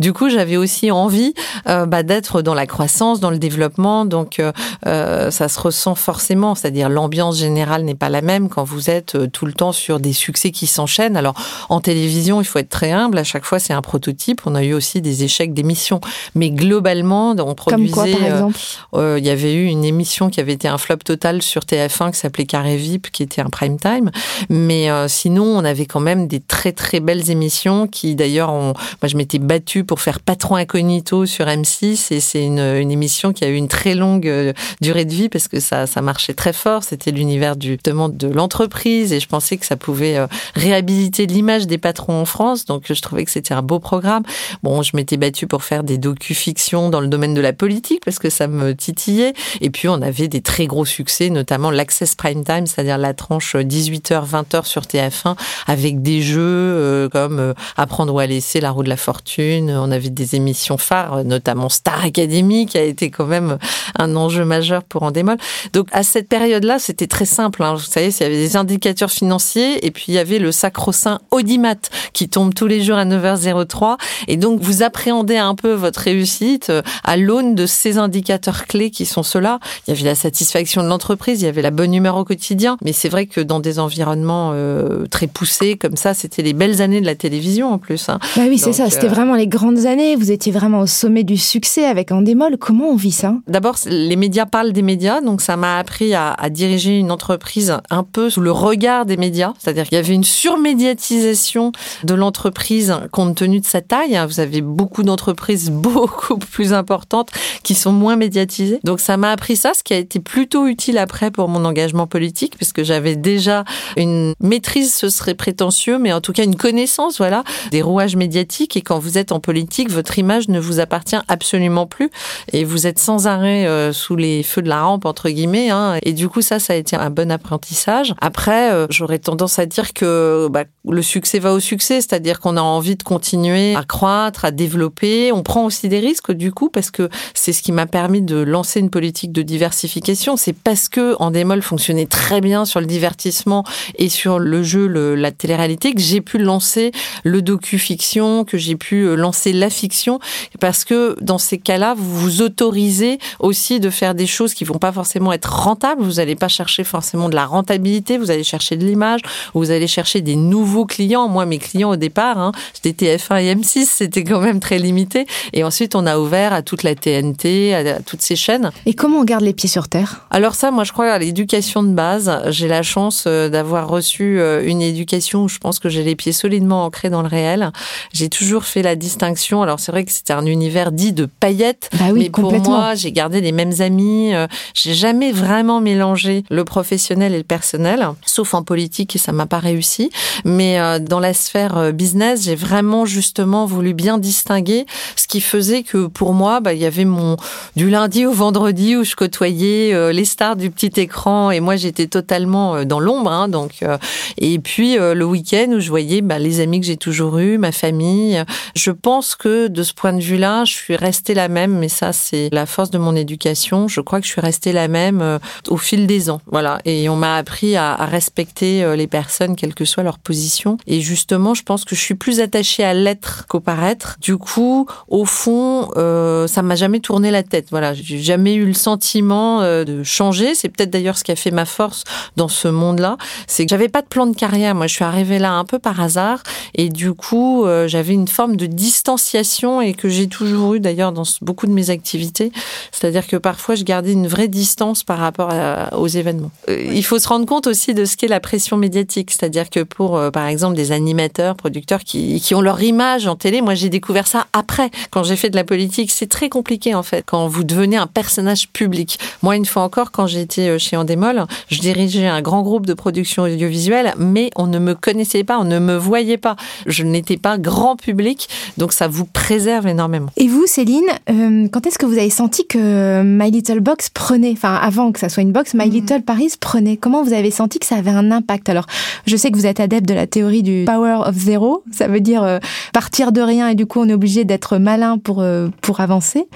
Du coup, j'avais aussi envie euh, bah, d'être dans la croissance, dans le développement. Donc, euh, ça se ressent forcément. C'est-à-dire, l'ambiance générale n'est pas la même quand vous êtes tout le temps sur des succès qui s'enchaînent. Alors, en télévision, il faut être très humble. À chaque fois, c'est un prototype. On a eu aussi des échecs d'émissions. Mais globalement, on Comme produisait... quoi, par euh, exemple euh, il y avait eu une émission qui avait été un flop total sur TF1 qui s'appelait Carré VIP, qui était un prime time. Mais euh, sinon, on avait quand même des très très belles émissions qui, d'ailleurs, ont... moi je m'étais battue pour faire Patron Incognito sur M6 et c'est une, une émission qui a eu une très longue durée de vie parce que ça, ça marchait très fort. C'était l'univers du justement de l'entreprise et je pensais que ça pouvait euh, réhabiliter l'image des patrons en France. Donc je trouvais que c'était un beau programme. Bon, je m'étais battue pour faire des docu-fictions dans le domaine de la politique parce que ça me titillait. Et puis on avait des très gros succès, notamment l'Access Prime Time, c'est-à-dire la tranche 18h, 20h sur TF1 avec des jeux euh, comme euh, Apprendre ou à laisser, La roue de la fortune. On avait des émissions phares, notamment Star Academy qui a été quand même un enjeu majeur pour Endemol. Donc à cette période-là, c'était très simple. Hein. Vous savez, il y avait des indicateurs financiers et puis il y avait le sacro-saint Audimat qui tombe tous les jours à 9h03. Et donc vous appréhendez un peu votre réussite euh, à l'aune de ces indicateurs clés qui sont ceux-là. Il y avait la satisfaction de l'entreprise, il y avait la bonne humeur au quotidien. Mais c'est vrai que dans des environnements euh, très poussés comme ça, c'était les belles années de la télévision en plus. Hein. Bah oui, c'est ça, c'était euh, vraiment les grandes années. Vous étiez vraiment au sommet du succès avec Endemol. Comment on vit ça? D'abord, les médias parlent des médias, donc ça m'a appris à, à diriger une entreprise un peu sous le regard des médias. C'est-à-dire qu'il y avait une surmédiatisation de l'entreprise compte tenu de sa taille. Vous avez beaucoup d'entreprises beaucoup plus importantes qui sont moins médiatisées. Donc ça m'a appris ça, ce qui a été plutôt utile après pour mon engagement politique, puisque j'avais déjà une maîtrise, ce serait prétentieux, mais en tout cas une connaissance voilà, des rouages médiatiques. Et quand vous êtes en politique, votre image ne vous appartient absolument plus. Et vous êtes sans arrêt euh, sous les feux de la rampe, entre guillemets. Hein. Et du coup, ça, ça a été un bon apprentissage. Après, euh, j'aurais tendance à dire que bah, le succès va au succès, c'est-à-dire qu'on a envie de continuer à croître, à développer. On prend aussi des risques, du coup, parce que c'est ce qui m'a permis de lancer une politique de diversification. C'est parce que Endemol fonctionnait très bien sur le divertissement et sur le jeu, la télé-réalité, que j'ai pu lancer le docu-fiction, que j'ai pu euh, lancer la fiction, parce que dans ces cas-là, vous vous autorisez aussi de faire des choses qui vont pas forcément être rentables. Vous n'allez pas chercher forcément de la rentabilité, vous allez chercher de l'image, vous allez chercher des nouveaux clients. Moi, mes clients au départ, hein, c'était TF1 et M6, c'était quand même très limité. Et ensuite, on a ouvert à toute la TNT, à toutes ces chaînes. Et comment on garde les pieds sur terre? Alors ça, moi, je crois à l'éducation de base. J'ai la chance euh, d'avoir reçu euh, une éducation où je pense que j'ai les pieds solidement ancrés dans le réel. J'ai toujours fait la distinction. Alors c'est vrai que c'était un univers dit de paillettes, bah oui, mais pour moi, j'ai gardé les mêmes amis. Euh, j'ai jamais vraiment mélangé le professionnel et le personnel, sauf en politique et ça m'a pas réussi. Mais dans la sphère business, j'ai vraiment justement voulu bien distinguer ce qui faisait que pour moi, bah, il y avait mon du lundi au vendredi où je côtoyais euh, les stars du petit écran et moi j'étais totalement euh, dans l'ombre. Hein, donc euh, et puis le week-end où je voyais bah, les amis que j'ai toujours eus, ma famille. Je pense que de ce point de vue-là, je suis restée la même. Mais ça, c'est la force de mon éducation. Je crois que je suis restée la même au fil des ans. Voilà. Et on m'a appris à, à respecter les personnes, quelle que soit leur position. Et justement, je pense que je suis plus attachée à l'être qu'au paraître. Du coup, au fond, euh, ça m'a jamais tourné la tête. Voilà, j'ai jamais eu le sentiment euh, de changer. C'est peut-être d'ailleurs ce qui a fait ma force dans ce monde-là, c'est que j'avais pas de plan de carrière. Moi, je suis arrivée là un peu par hasard, et du coup, euh, j'avais une forme de distanciation et que j'ai toujours eu d'ailleurs dans beaucoup de mes activités. C'est-à-dire que parfois, je gardais une vraie distance par rapport aux événements. il faut se rendre compte aussi de ce qu'est la pression médiatique. C'est-à-dire que pour, par exemple, des animateurs, producteurs qui, qui ont leur image en télé, moi, j'ai découvert ça après, quand j'ai fait de la politique. C'est très compliqué en fait quand vous devenez un personnage public. Moi, une fois encore, quand j'étais euh, chez Endemol, je dirigeais un grand groupe de production audiovisuelle, mais on ne me connaissait pas, on ne me voyait pas. Je n'étais pas grand public, donc ça vous préserve énormément. Et vous, Céline, euh, quand est-ce que vous avez senti que My Little Box prenait, enfin avant que ça soit une box, My mhm. Little Paris prenait? Comment vous avez senti que ça avait un impact? Alors, je sais que vous êtes adepte de la théorie du Power of Zero, ça veut dire euh, partir de rien et du coup on est obligé d'être malin pour pour avancer.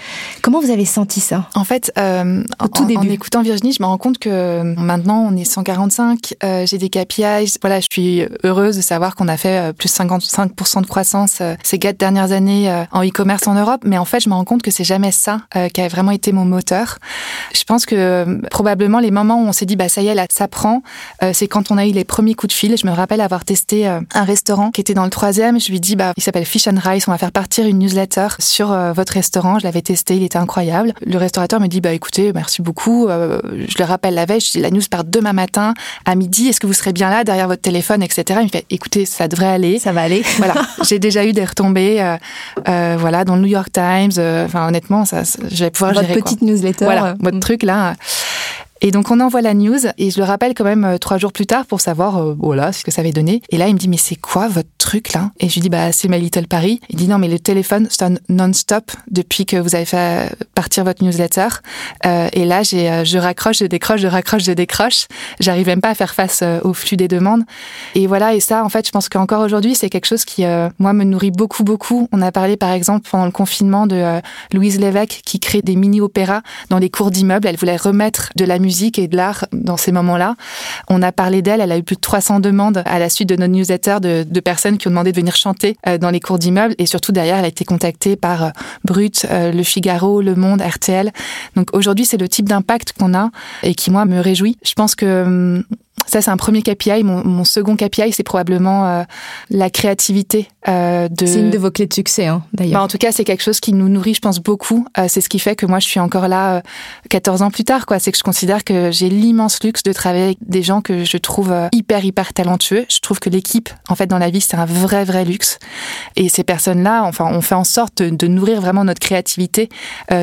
Comment vous avez senti ça? En fait, euh, Au tout en, début. en écoutant Virginie, je me rends compte que maintenant on est 145, euh, j'ai des KPIs. Voilà, je suis heureuse de savoir qu'on a fait euh, plus 55% de croissance euh, ces quatre dernières années euh, en e-commerce en Europe. Mais en fait, je me rends compte que c'est jamais ça qui a vraiment été mon moteur. Je pense que probablement les moments où on s'est dit bah ça y est là, ça prend, c'est quand on a eu les premiers coups de fil. Je me rappelle avoir testé un restaurant qui était dans le troisième. Je lui dis bah il s'appelle Fish and Rice, on va faire partir une newsletter sur votre restaurant. Je l'avais testé, il était incroyable. Le restaurateur me dit bah écoutez, merci beaucoup. Euh, je le rappelle la veille, je dis la news part demain matin à midi. Est-ce que vous serez bien là derrière votre téléphone, etc. Il me fait écoutez, ça devrait aller. Ça va aller. voilà. J'ai déjà eu des retombées, euh, euh, voilà, dans le New York Times. Enfin honnêtement, ça, je vais pouvoir votre gérer. petite newsletter. Voilà, votre mm. truc là. Et donc on envoie la news et je le rappelle quand même euh, trois jours plus tard pour savoir euh, voilà ce que ça avait donné. Et là il me dit mais c'est quoi votre truc là? Et je lui dis bah c'est My Little Paris. Il dit non mais le téléphone sonne non-stop depuis que vous avez fait partir votre newsletter. Euh, et là j'ai euh, je raccroche, je décroche, je raccroche, je décroche. J'arrive même pas à faire face au flux des demandes. Et voilà et ça en fait je pense qu'encore aujourd'hui c'est quelque chose qui moi me nourrit beaucoup beaucoup. On a parlé par exemple pendant le confinement de Louise Lévesque qui crée des mini opéras dans les cours d'immeubles. Elle voulait remettre de la musique musique et de l'art dans ces moments-là. On a parlé d'elle, elle a eu plus de 300 demandes à la suite de nos newsletters de, de personnes qui ont demandé de venir chanter euh, dans les cours d'immeubles et surtout derrière, elle a été contactée par euh, Brut, euh, Le Figaro, Le Monde, RTL. Donc aujourd'hui, c'est le type d'impact qu'on a et qui moi me réjouit. Je pense que hum, ça, c'est un premier KPI. Mon, mon second KPI, c'est probablement euh, la créativité. Euh, de... C'est une de vos clés de succès, hein, d'ailleurs. Bah, en tout cas, c'est quelque chose qui nous nourrit, je pense, beaucoup. Euh, c'est ce qui fait que moi, je suis encore là 14 ans plus tard. quoi. C'est que je considère que j'ai l'immense luxe de travailler avec des gens que je trouve hyper, hyper talentueux. Je trouve que l'équipe, en fait, dans la vie, c'est un vrai, vrai luxe. Et ces personnes-là, enfin, on fait en sorte de, de nourrir vraiment notre créativité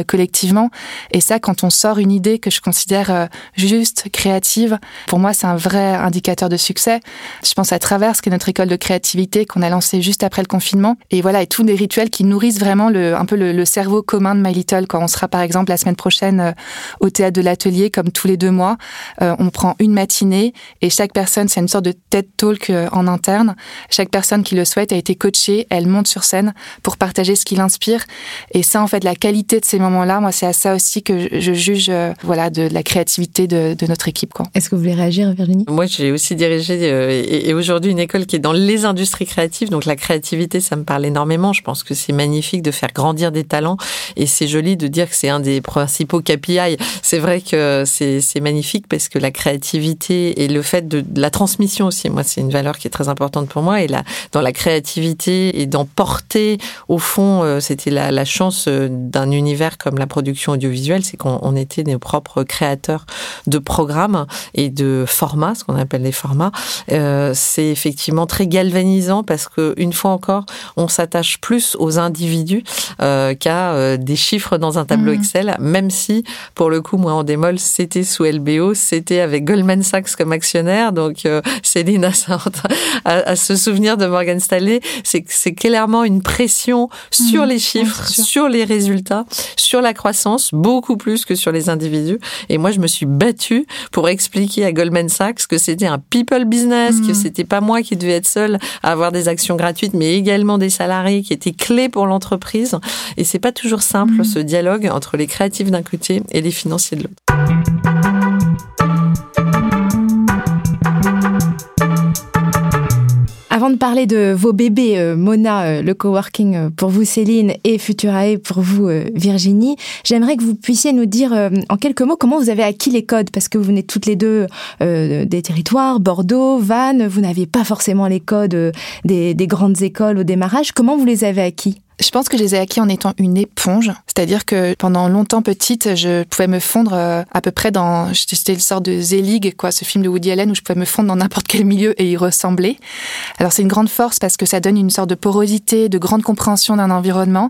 collectivement. Et ça, quand on sort une idée que je considère juste, créative, pour moi, c'est un vrai vrais indicateurs de succès. Je pense à Traverse, qui est notre école de créativité qu'on a lancée juste après le confinement. Et voilà, et tous des rituels qui nourrissent vraiment le, un peu le, cerveau commun de My Little. Quand on sera par exemple la semaine prochaine euh, au théâtre de l'atelier, comme tous les deux mois, euh, on prend une matinée et chaque personne, c'est une sorte de TED Talk euh, en interne. Chaque personne qui le souhaite a été coachée, elle monte sur scène pour partager ce qui l'inspire. Et ça, en fait, la qualité de ces moments-là, moi, c'est à ça aussi que je, juge, voilà, de, la créativité de notre équipe. Est-ce que vous voulez réagir, Virginie? Moi, j'ai aussi dirigé et, aujourd'hui une école qui est dans les industries créatives, donc la créativité, ça me parle énormément. Je pense que c'est magnifique de faire grandir des talents et c'est joli de dire que c'est un des principaux KPI. C'est vrai que c'est magnifique parce que la créativité et le fait de, la transmission aussi, moi, c'est une valeur qui est très importante pour moi. Et là, dans la créativité et d'en porter, au fond, euh, c'était la, la, chance euh, d'un univers comme la production audiovisuelle, c'est qu'on était nos propres créateurs de programmes et de formats, ce qu'on appelle les formats. Euh, c'est effectivement très galvanisant parce que une fois encore, on s'attache plus aux individus euh, qu'à euh, des chiffres dans un tableau mmh. Excel, même si pour le coup, moi en démol, c'était sous LBO, c'était avec Goldman Sachs comme actionnaire, donc Céline a, à, se souvenir de Morgan Stanley, c'est c'est clairement une pression sur mmh. les chiffres, sur les résultats, sur la croissance, beaucoup plus que sur les individus. Et moi, je me suis battue pour expliquer à Goldman Sachs que c'était un people business, que mmh. c'était pas moi qui devais être seul à avoir des actions gratuites, mais également des salariés qui étaient clés pour l'entreprise. Et c'est pas toujours simple mmh. ce dialogue entre les créatifs d'un côté et les financiers de l'autre. Avant de parler de vos bébés, euh, Mona, euh, le coworking euh, pour vous Céline et Futurae pour vous Virginie, j'aimerais que vous puissiez nous dire en quelques mots comment vous avez acquis les codes? Parce que vous venez toutes les deux des territoires, Bordeaux, Vannes, vous n'aviez pas forcément les codes des grandes écoles au démarrage. Comment vous les avez acquis? Je pense que je les ai acquis en étant une éponge, c'est-à-dire que pendant longtemps petite, je pouvais me fondre euh, à peu près dans, j'étais une sorte de Zelig, quoi, ce film de Woody Allen où je pouvais me fondre dans n'importe quel milieu et y ressembler. Alors c'est une grande force parce que ça donne une sorte de porosité, de grande compréhension d'un environnement.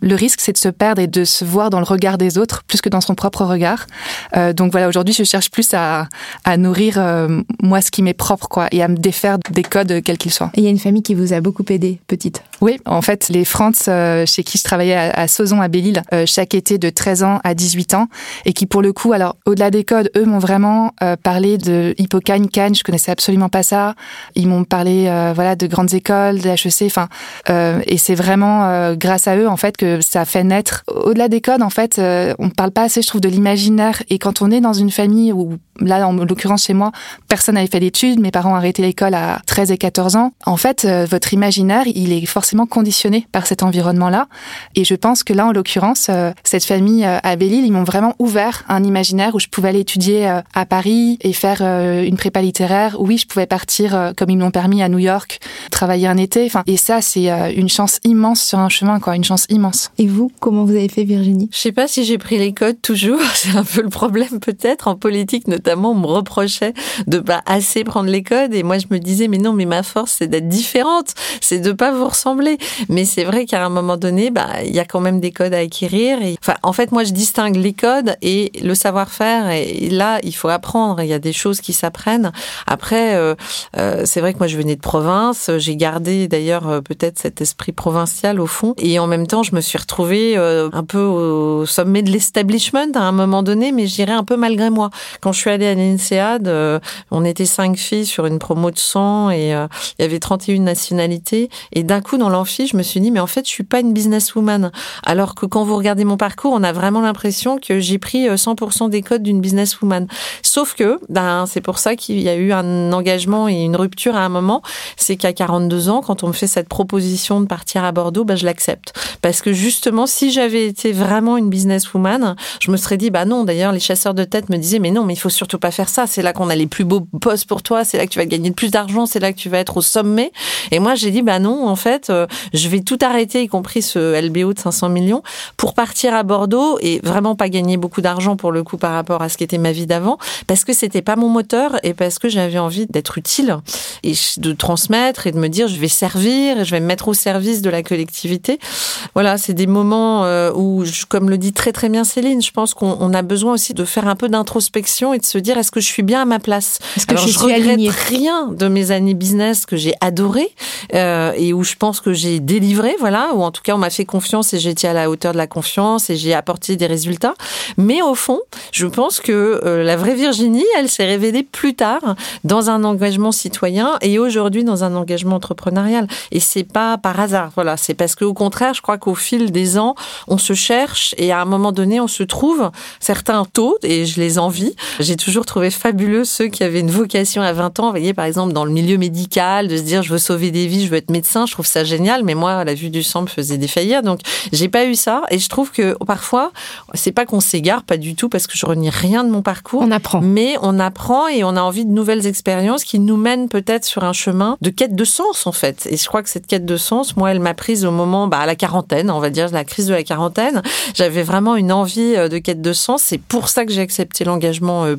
Le risque, c'est de se perdre et de se voir dans le regard des autres plus que dans son propre regard. Euh, donc voilà, aujourd'hui, je cherche plus à, à nourrir euh, moi ce qui m'est propre, quoi, et à me défaire des codes quels qu'ils soient. Et il y a une famille qui vous a beaucoup aidé, petite. Oui, en fait, les France euh, chez qui je travaillais à, Sauzon, à Belle-Île, euh, chaque été de 13 ans à 18 ans, et qui pour le coup, alors au-delà des codes, eux m'ont vraiment euh, parlé de Hippocane, Cannes, je connaissais absolument pas ça. Ils m'ont parlé, voilà, de grandes écoles, de HEC, enfin, et c'est vraiment grâce à eux en fait que ça fait naître. Au-delà des codes, en fait, on ne parle pas assez, je trouve, de l'imaginaire. Et quand on est dans une famille où, là, en l'occurrence chez moi, personne n'avait fait d'études, mes parents ont arrêté l'école à 13 et 14 ans. En fait, votre imaginaire, il est forcément conditionné par cet environnement-là. Et je pense que là, en l'occurrence, euh, cette famille euh, à Belle-Île, ils m'ont vraiment ouvert un imaginaire où je pouvais aller étudier euh, à Paris et faire une prépa littéraire. Oui, je pouvais partir, comme ils m'ont permis, à New York, travailler un été. Enfin, et ça, c'est une chance immense sur un chemin, quoi, une chance immense. Et vous, comment vous avez fait, Virginie? Je sais pas si j'ai pris les codes toujours. C'est un peu le problème, peut-être. En politique, notamment, on me reprochait de pas assez prendre les codes. Et moi, je me disais, mais non, mais ma force, c'est d'être différente. C'est de pas vous ressembler. Mais c'est vrai qu'à un moment donné, bah, il y a quand même des codes à acquérir. Et, en fait, moi, je distingue les codes et le savoir-faire. Et là, il faut apprendre. Il y a des choses qui s'apprennent. Après, euh, euh, c'est vrai que moi, je venais de province. J'ai gardé d'ailleurs euh, peut-être cet esprit provincial au fond. Et en même temps, je me suis retrouvée un peu au sommet de l'establishment à un moment donné, mais je dirais un peu malgré moi. Quand je suis allée à l'INSEAD, on était cinq filles sur une promo de 100 et il y avait 31 nationalités. Et d'un coup, dans l'amphi, je me suis dit, mais en fait, je suis pas une businesswoman. Alors que quand vous regardez mon parcours, on a vraiment l'impression que j'ai pris 100% euh, des codes d'une businesswoman. Sauf que, ben, c'est pour ça qu'il y a eu un engagement et une rupture à un moment. C'est qu'à 42 ans, quand on me fait cette proposition de partir à Bordeaux, ben, je l'accepte. Parce que justement, si j'avais été vraiment une businesswoman, je me serais dit, bah non, d'ailleurs, les chasseurs de tête me disaient, mais non, mais il faut surtout pas faire ça. C'est là qu'on a les plus beaux postes pour toi. C'est là que tu vas gagner le plus d'argent. C'est là que tu vas être au sommet. Et moi, j'ai dit, bah non, en fait, euh, je vais tout arrêter, y compris ce LBO de 500 millions, pour partir à Bordeaux et vraiment pas gagner beaucoup d'argent pour le coup par rapport à ce qui était ma vie d'avant, parce que c'était pas mon moteur et parce que j'avais envie d'être utile et de transmettre et de me dire je vais servir et je vais me mettre au service de la collectivité. Voilà, c'est des moments euh, où, comme le dit très très bien Céline, je pense qu'on a besoin aussi de faire un peu d'introspection et de se dire est-ce que je suis bien à ma place Est-ce que Alors, je je suis regrette alignée rien de mes années business que j'ai adoré euh, et où je pense que j'ai délivré, voilà, ou en tout cas on m'a fait confiance et été à la hauteur de la confiance et j'ai apporté des résultats. Mais au fond, je pense que euh, la vraie Virginie, elle s'est révélée plus tard dans un engagement citoyen et aujourd'hui dans un engagement entrepreneurial. Et c'est pas par hasard, voilà, c'est parce que au contraire, je crois qu'au fil des ans, on se cherche et à un moment donné, on se trouve certains tôt et je les envie. J'ai toujours trouvé fabuleux ceux qui avaient une vocation à 20 ans, vous voyez par exemple dans le milieu médical, de se dire je veux sauver des vies, je veux être médecin, je trouve ça génial, mais moi la vue du sang me faisait défaillir, donc j'ai pas eu ça et je trouve que parfois c'est pas qu'on s'égare, pas du tout parce que je renie rien de mon parcours, On apprend. mais on apprend et on a envie de nouvelles expériences qui nous mènent peut-être sur un chemin de quête de sens en fait. Et je crois que cette quête de sens, moi, elle m'a prise au moment, bah, à la quarantaine, on va dire la crise de la quarantaine. J'avais vraiment une envie euh, de quête de sens. C'est pour ça que j'ai accepté l'engagement euh,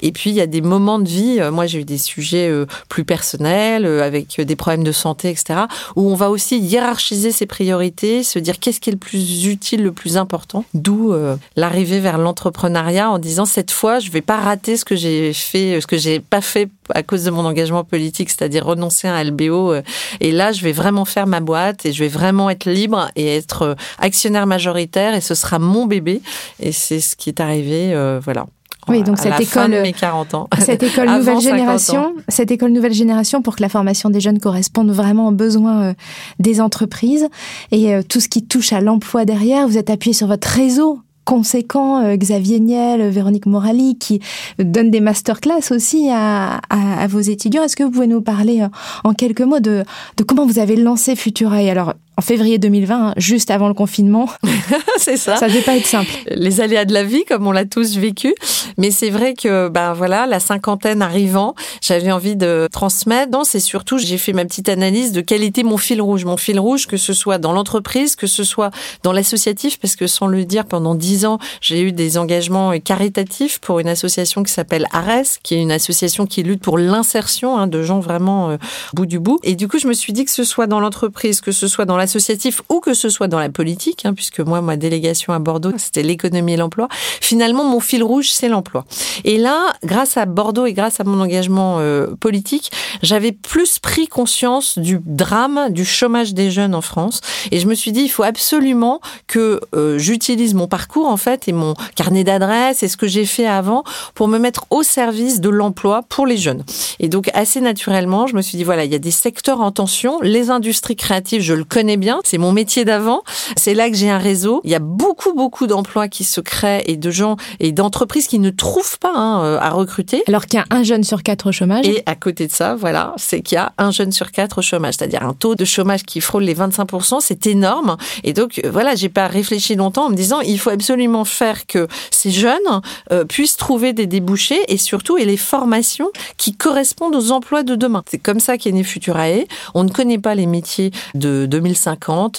Et puis il y a des moments de vie. euh, Moi, j'ai eu des sujets euh, plus personnels, euh, avec des problèmes de santé, etc. Où on va aussi hiérarchiser ses priorités, se dire qu'est-ce qui est le plus utile, le plus important. D'où l'arrivée vers l'entrepreneuriat en disant cette fois, je vais pas rater ce que j'ai fait, ce que j'ai pas fait à cause de mon engagement politique, c'est-à-dire renoncer à un LBO. Et là, je vais vraiment faire ma boîte et je vais vraiment être libre et être actionnaire majoritaire et ce sera mon bébé. Et c'est ce qui est arrivé, voilà. Oui, donc à cette la fin de école- mes 40 ans. Cette école nouvelle 50 ans. génération, cette école nouvelle génération pour que la formation des jeunes corresponde vraiment aux besoins euh, des entreprises et euh, tout ce qui touche à l'emploi derrière, vous êtes appuyé sur votre réseau conséquent, euh, Xavier Niel, Véronique Morali, qui donne des masterclass aussi à, à, à vos étudiants. Est-ce que vous pouvez nous parler en quelques mots de, de comment vous avez lancé Futurail Alors, en février 2020, hein, juste avant le confinement, c'est ça. ça devait pas être simple. les aléas de la vie, comme on l'a tous vécu. Mais c'est vrai que, ben voilà, la cinquantaine arrivant, j'avais envie de transmettre. Non, c'est surtout, j'ai fait ma petite analyse de quel était mon fil rouge. Mon fil rouge, que ce soit dans l'entreprise, que ce soit dans l'associatif, parce que sans le dire, pendant dix ans, j'ai eu des engagements caritatifs pour une association qui s'appelle ARES, qui est une association qui lutte pour l'insertion hein, de gens vraiment euh, au bout du bout. Et du coup, je me suis dit que ce soit dans l'entreprise, que ce soit dans l'associatif ou que ce soit dans la politique, hein, puisque moi, ma délégation à Bordeaux, c'était l'économie et l'emploi. Finalement, mon fil rouge, c'est l'emploi. Et là, grâce à Bordeaux et grâce à mon engagement euh, politique, j'avais plus pris conscience du drame du chômage des jeunes en France. Et je me suis dit, il faut absolument que euh, j'utilise mon parcours, en fait, et mon carnet d'adresses et ce que j'ai fait avant pour me mettre au service de l'emploi pour les jeunes. Et donc, assez naturellement, je me suis dit, voilà, il y a des secteurs en tension. Les industries créatives, je le connais bien. C'est mon métier d'avant. C'est là que j'ai un réseau. Il y a beaucoup, beaucoup d'emplois qui se créent et de gens et d'entreprises qui ne trouvent pas hein, euh, à recruter. Alors qu'il y a un jeune sur quatre au chômage. Et à côté de ça, voilà, c'est qu'il y a un jeune sur quatre au chômage, c'est-à-dire un taux de chômage qui frôle les 25%, c'est énorme. Et donc, euh, voilà, j'ai pas réfléchi longtemps en me disant, il faut absolument faire que ces jeunes euh, puissent trouver des débouchés et surtout, et les formations qui correspondent aux emplois de demain. C'est comme ça qu'est né Futurae. On ne connaît pas les métiers de 2050.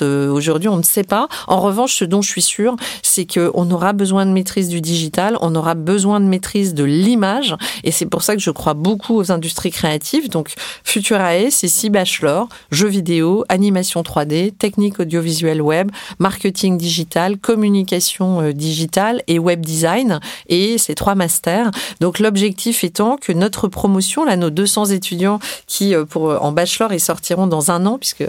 Euh, Aujourd'hui, on ne sait pas. En revanche, ce dont je suis sûre, c'est qu'on aura besoin de maîtrise du digital, on aura besoin de maîtrise de l'image, et c'est pour ça que je crois beaucoup aux industries créatives. Donc, Futurae, c'est six bachelors, jeux vidéo, animation 3D, technique audiovisuelle web, marketing digital, communication euh, digitale et web design, et c'est trois masters. Donc, l'objectif étant que notre promotion, là, nos 200 étudiants qui, euh, pour en bachelor, ils sortiront dans un an, puisque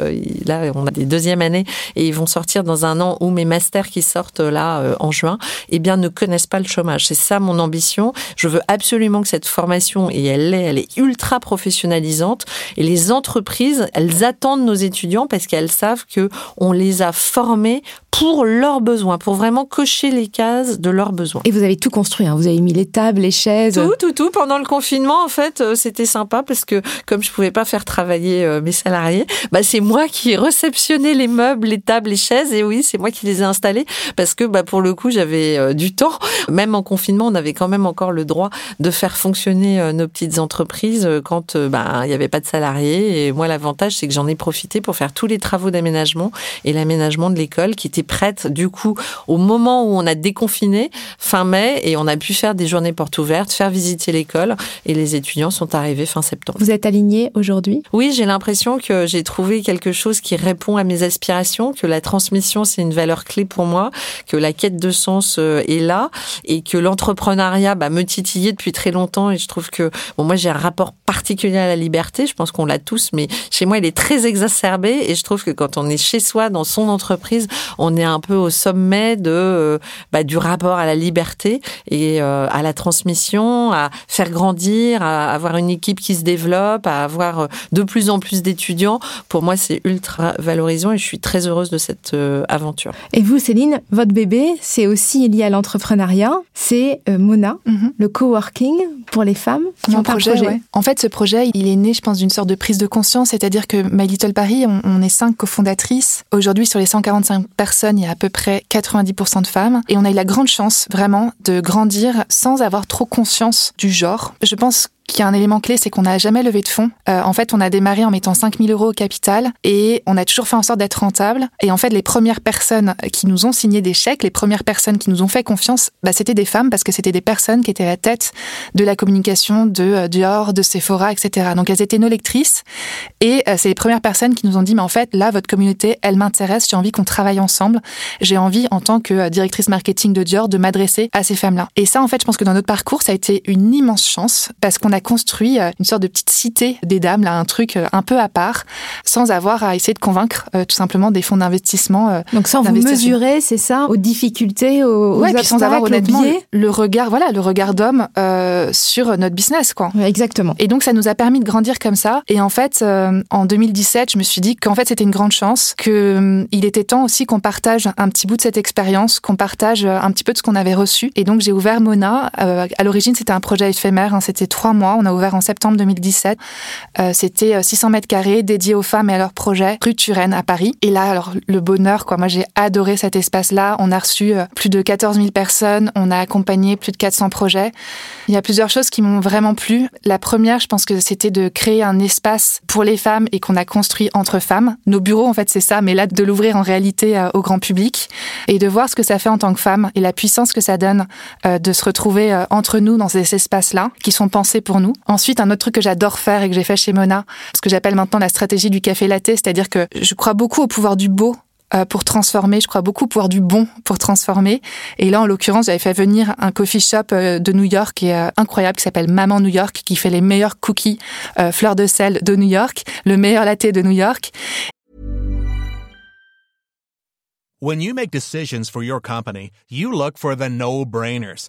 là, on a des deuxièmes années, et ils vont sortir dans un an, ou mes masters qui sortent euh, là euh, en juin, eh bien, ne connaissent pas le chômage. C'est ça mon ambition. Je veux absolument que cette formation, et elle l'est, elle est ultra professionnalisante, et les entreprises, elles attendent nos étudiants parce qu'elles savent que on les a formés pour leurs besoins, pour vraiment cocher les cases de leurs besoins. Et vous avez tout construit, hein. vous avez mis les tables, les chaises. Tout, tout, tout. Pendant le confinement, en fait, euh, c'était sympa parce que comme je pouvais pas faire travailler mes salariés, bah, c'est moi qui ai les meubles, les tables, les chaises. Et oui, c'est moi qui les ai installés parce que bah, pour le coup, j'avais euh, du temps. Même en confinement, on avait quand même encore le droit de faire fonctionner euh, nos petites entreprises euh, quand bah, il n'y avait pas de salariés. Et moi, l'avantage, c'est que j'en ai profité pour faire tous les travaux d'aménagement et l'aménagement de l'école qui était prête du coup au moment où on a déconfiné fin mai et on a pu faire des journées portes ouvertes, faire visiter l'école et les étudiants sont arrivés fin septembre. Vous êtes aligné aujourd'hui? Oui, j'ai l'impression que j'ai trouvé quelque chose qui répond à mes aspirations, que la transmission c'est une valeur clé pour moi, que la quête de sens euh, est là et que l'entrepreneuriat bah, me titillait depuis très longtemps et je trouve que bon moi j'ai un rapport particulier à la liberté, je pense qu'on l'a tous, mais chez moi il est très exacerbé et je trouve que quand on est chez soi dans son entreprise, on est un peu au sommet de euh, bah, du rapport à la liberté et euh, à la transmission, à faire grandir, à avoir une équipe qui se développe, à avoir de plus en plus d'étudiants. Pour moi c'est ultra valorisant et je suis très heureuse de cette aventure. Et vous Céline, votre bébé, c'est aussi lié à l'entrepreneuriat, c'est euh, Mona, mhm. le coworking pour les femmes qui ont projet. projet. En fait, ce projet, il est né, je pense, d'une sorte de prise de conscience, c'est-à-dire que My Little Paris, on, est cinq cofondatrices. Aujourd'hui, sur les 145 personnes, il y a à peu près 90% de femmes, et on a eu la grande chance, vraiment, de grandir sans avoir trop conscience du genre. Je pense qui a un élément clé, c'est qu'on n'a jamais levé de fonds. Euh, en fait, on a démarré en mettant 5000 euros au capital et on a toujours fait en sorte d'être rentable. Et en fait, les premières personnes qui nous ont signé des chèques, les premières personnes qui nous ont fait confiance, bah, c'était des femmes parce que c'était des personnes qui étaient à la tête de la communication de euh, Dior, de Sephora, etc. Donc elles étaient nos lectrices et euh, c'est les premières personnes qui nous ont dit, mais en fait, là, votre communauté, elle m'intéresse, j'ai envie qu'on travaille ensemble. J'ai envie, en tant que directrice marketing de Dior, de m'adresser à ces femmes-là. Et ça, en fait, je pense que dans notre parcours, ça a été une immense chance parce qu'on a construit euh, une sorte de petite cité des dames, là, un truc euh, un peu à part, sans avoir à essayer de convaincre euh, tout simplement des fonds d'investissement. Donc sans vous mesurer, c'est ça, aux difficultés, aux, ouais, sans avoir honnêtement le regard, voilà, le regard d'homme sur notre business, quoi. exactement. Et donc ça nous a permis de grandir comme ça. Et en fait, en 2017, je me suis dit qu'en fait c'était une grande chance, que hum, il était temps aussi qu'on partage un petit bout de cette expérience, qu'on partage un petit peu de ce qu'on avait reçu. Et donc j'ai ouvert Mona. à l'origine, c'était un projet éphémère, hein, c'était trois mois on a ouvert en septembre 2017. Euh, c'était 600 euh, mètres carrés dédiés aux femmes et à leurs projets, rue Turenne à Paris. Et là, alors le bonheur, quoi. Moi, j'ai adoré cet espace-là. On a reçu euh, plus de 14 000 personnes. On a accompagné plus de 400 projets. Il y a plusieurs choses qui m'ont vraiment plu. La première, je pense que c'était de créer un espace pour les femmes et qu'on a construit entre femmes. Nos bureaux, en fait, c'est ça, mais là, de l'ouvrir en réalité au grand public et de voir ce que ça fait en tant que femme et la puissance que ça donne de se retrouver entre nous dans ces espaces-là qui sont pensés pour Ensuite, un autre truc que j'adore faire et que j'ai fait chez Mona, ce que j'appelle maintenant la stratégie du café latte, c'est-à-dire que je crois beaucoup au pouvoir du beau euh, pour transformer. Je crois beaucoup au pouvoir du bon pour transformer. Et là, en l'occurrence, j'avais fait venir un coffee shop euh, de New York euh, incroyable, qui s'appelle Maman New York, qui fait les meilleurs cookies fleurs de sel de New York, le meilleur latte de New York. When you make decisions for your company, you look for the no-brainers.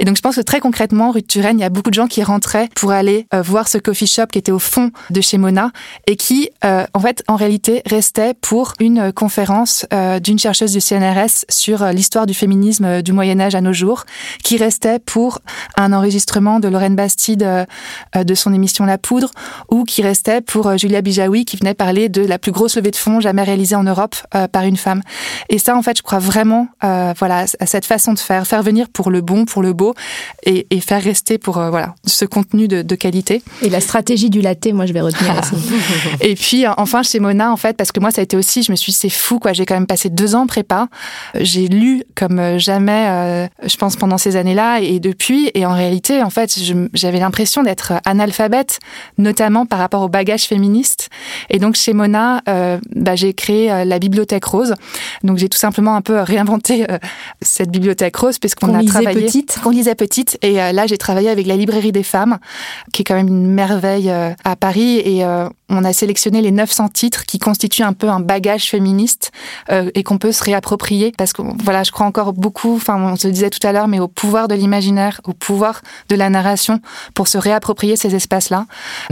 Et donc je pense que très concrètement, rue de Turenne, il y a beaucoup de gens qui rentraient pour aller euh, voir ce coffee shop qui était au fond de chez Mona et qui, euh, en fait, en réalité, restait pour une conférence euh, d'une chercheuse du CNRS sur l'histoire du féminisme du Moyen Âge à nos jours, qui restait pour un enregistrement de Lorraine Bastide de son émission La Poudre, ou qui restait pour Julia Bijawi qui venait parler de la plus grosse levée de fonds jamais réalisée en Europe par une femme. Et ça, en fait, je crois vraiment, voilà, à cette façon de faire, faire venir pour le bon, pour le beau et, faire rester pour euh, voilà ce contenu de, qualité. Et la stratégie du latte, moi je vais retenir. et puis euh, enfin chez Mona en fait parce que moi ça a été aussi, je me suis dit c'est fou quoi, j'ai quand même passé deux ans prépa, j'ai lu comme jamais, je pense pendant ces années-là et depuis et en réalité en fait j'avais l'impression d'être analphabète, notamment par rapport au bagage féministe. Et donc chez Mona, euh, bah, j'ai créé la bibliothèque rose. Donc j'ai tout simplement un peu réinventé cette bibliothèque rose puisqu'on a travaillé, petite lisait petite et euh, là j'ai travaillé avec la librairie des femmes qui est quand même une merveille euh, à Paris et euh, on a sélectionné les 900 titres qui constituent un peu un bagage féministe et qu'on peut se réapproprier parce que voilà je crois encore beaucoup enfin on se disait tout à l'heure mais au pouvoir de l'imaginaire au pouvoir de la narration pour se réapproprier ces espaces là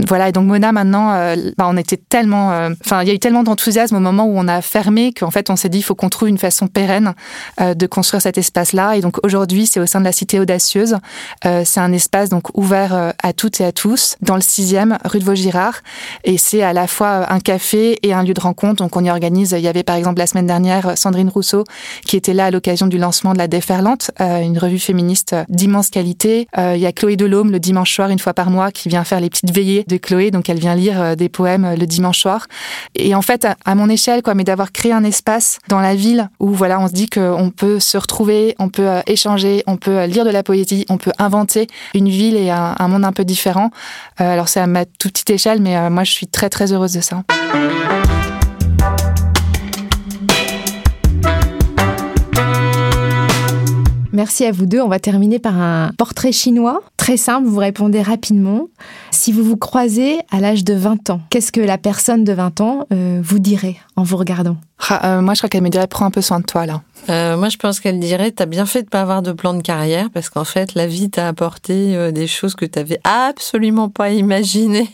voilà et donc Mona maintenant bah, on était tellement enfin il y a eu tellement d'enthousiasme au moment où on a fermé qu'en fait on s'est dit il faut qu'on trouve une façon pérenne de construire cet espace là et donc aujourd'hui c'est au sein de la cité audacieuse. c'est un espace donc ouvert à toutes et à tous dans le 6e rue de Vaugirard et c'est à la fois un café et un lieu de rencontre. Donc on y organise. Il y avait par exemple la semaine dernière Sandrine Rousseau qui était là à l'occasion du lancement de la Déferlante, une revue féministe d'immense qualité. il y a Chloé Delhomme le dimanche soir une fois par mois qui vient faire les petites veillées de Chloé. Donc elle vient lire des poèmes le dimanche soir. Et en fait à mon échelle quoi, mais d'avoir créé un espace dans la ville où voilà on se dit qu'on peut se retrouver, on peut échanger, on peut lire de la poésie, on peut inventer une ville et un, monde un peu différent. alors c'est à ma toute petite échelle, mais moi je suis très très heureuse de ça. Merci à vous deux. On va terminer par un portrait chinois. Très simple, vous répondez rapidement. Si vous vous croisez à l'âge de 20 ans, qu'est-ce que la personne de 20 ans euh, vous dirait en vous regardant? Ah, euh, Moi, je crois qu'elle me dirait prends un peu soin de toi là. Euh, moi, je pense qu'elle dirait t'as bien fait de pas avoir de plan de carrière parce qu'en fait, la vie t'a apporté des choses que tu t'avais absolument pas imaginées,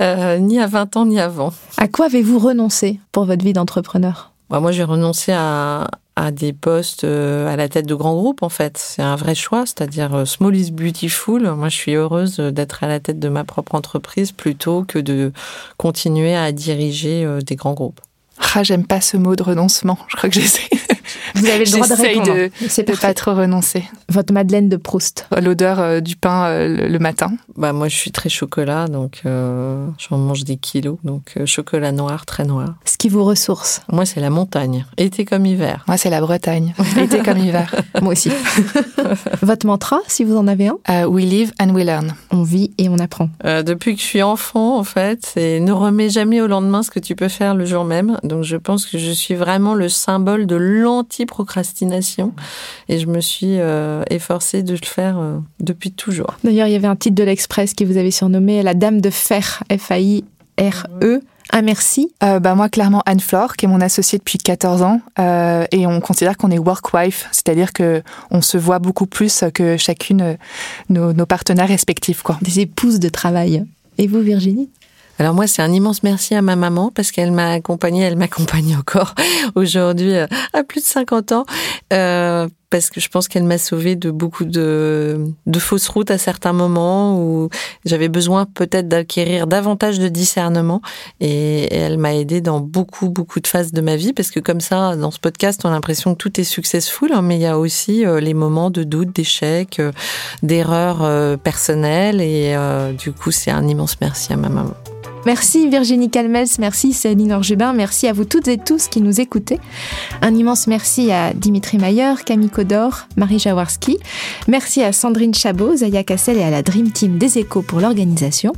ni à 20 ans ni avant. À quoi avez-vous renoncé pour votre vie d'entrepreneur? Bah, Moi, j'ai renoncé à, à des postes euh, à la tête de grands groupes en fait. C'est un vrai choix, c'est-à-dire euh, small is beautiful. Moi, je suis heureuse d'être à la tête de ma propre entreprise plutôt que de continuer à diriger euh, des grands groupes. Ah, j'aime pas ce mot de renoncement. Je crois que j'essaie. Vous avez le droit de répondre. de, C'est pas trop renoncer. Votre Madeleine de Proust. L'odeur euh, du pain euh, le matin. Bah moi je suis très chocolat, donc euh, j'en mange des kilos. Donc chocolat noir, très noir. Ce qui vous ressource Moi c'est la montagne, été comme hiver. Moi c'est la Bretagne, été comme hiver. moi aussi. Votre mantra, si vous en avez un? We live and we learn. On vit et on apprend. depuis que je suis enfant, en fait, c'est ne remets jamais au lendemain ce que tu peux faire le jour même. Donc je pense que je suis vraiment le symbole de l'anti-procrastination et je me suis euh, efforcée de le faire euh, depuis toujours. D'ailleurs, il y avait un titre de l'Express qui vous avait surnommé La Dame de Fer, F-A-I-R-E. Un merci. Euh, bah moi, clairement, Anne-Flore, qui est mon associée depuis 14 ans, et on considère qu'on est work-wife, c'est-à-dire que on se voit beaucoup plus que chacune nos, nos partenaires respectifs, quoi. Des épouses de travail. Et vous, Virginie? Alors moi, c'est un immense merci à ma maman parce qu'elle m'a accompagnée, elle m'accompagne encore aujourd'hui euh, à plus de 50 ans, euh, parce que je pense qu'elle m'a sauvée de beaucoup de, de fausses routes à certains moments où j'avais besoin peut-être d'acquérir davantage de discernement et, elle m'a aidée dans beaucoup, beaucoup de phases de ma vie parce que comme ça, dans ce podcast, on a l'impression que tout est successful, hein, mais il y a aussi euh, les moments de doute, d'échec, d'erreurs personnelles et du coup, c'est un immense merci à ma maman. Merci Virginie Calmels, merci Céline Orjubin, merci à vous toutes et tous qui nous écoutez. Un immense merci à Dimitri Mayer, Camille Codor, Marie Jaworski. Merci à Sandrine Chabot, Zaya Cassel et à la Dream Team des Échos pour l'organisation.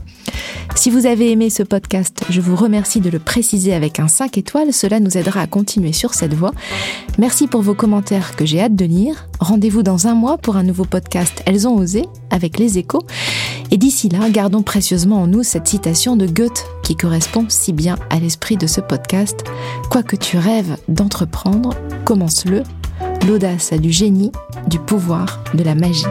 Si vous avez aimé ce podcast, je vous remercie de le préciser avec un 5 étoiles, cela nous aidera à continuer sur cette voie. Merci pour vos commentaires que j'ai hâte de lire. Rendez-vous dans un mois pour un nouveau podcast Elles ont osé avec les échos. Et d'ici là, gardons précieusement en nous cette citation de Goethe qui correspond si bien à l'esprit de ce podcast. Quoi que tu rêves d'entreprendre, commence-le. L'audace a du génie, du pouvoir, de la magie.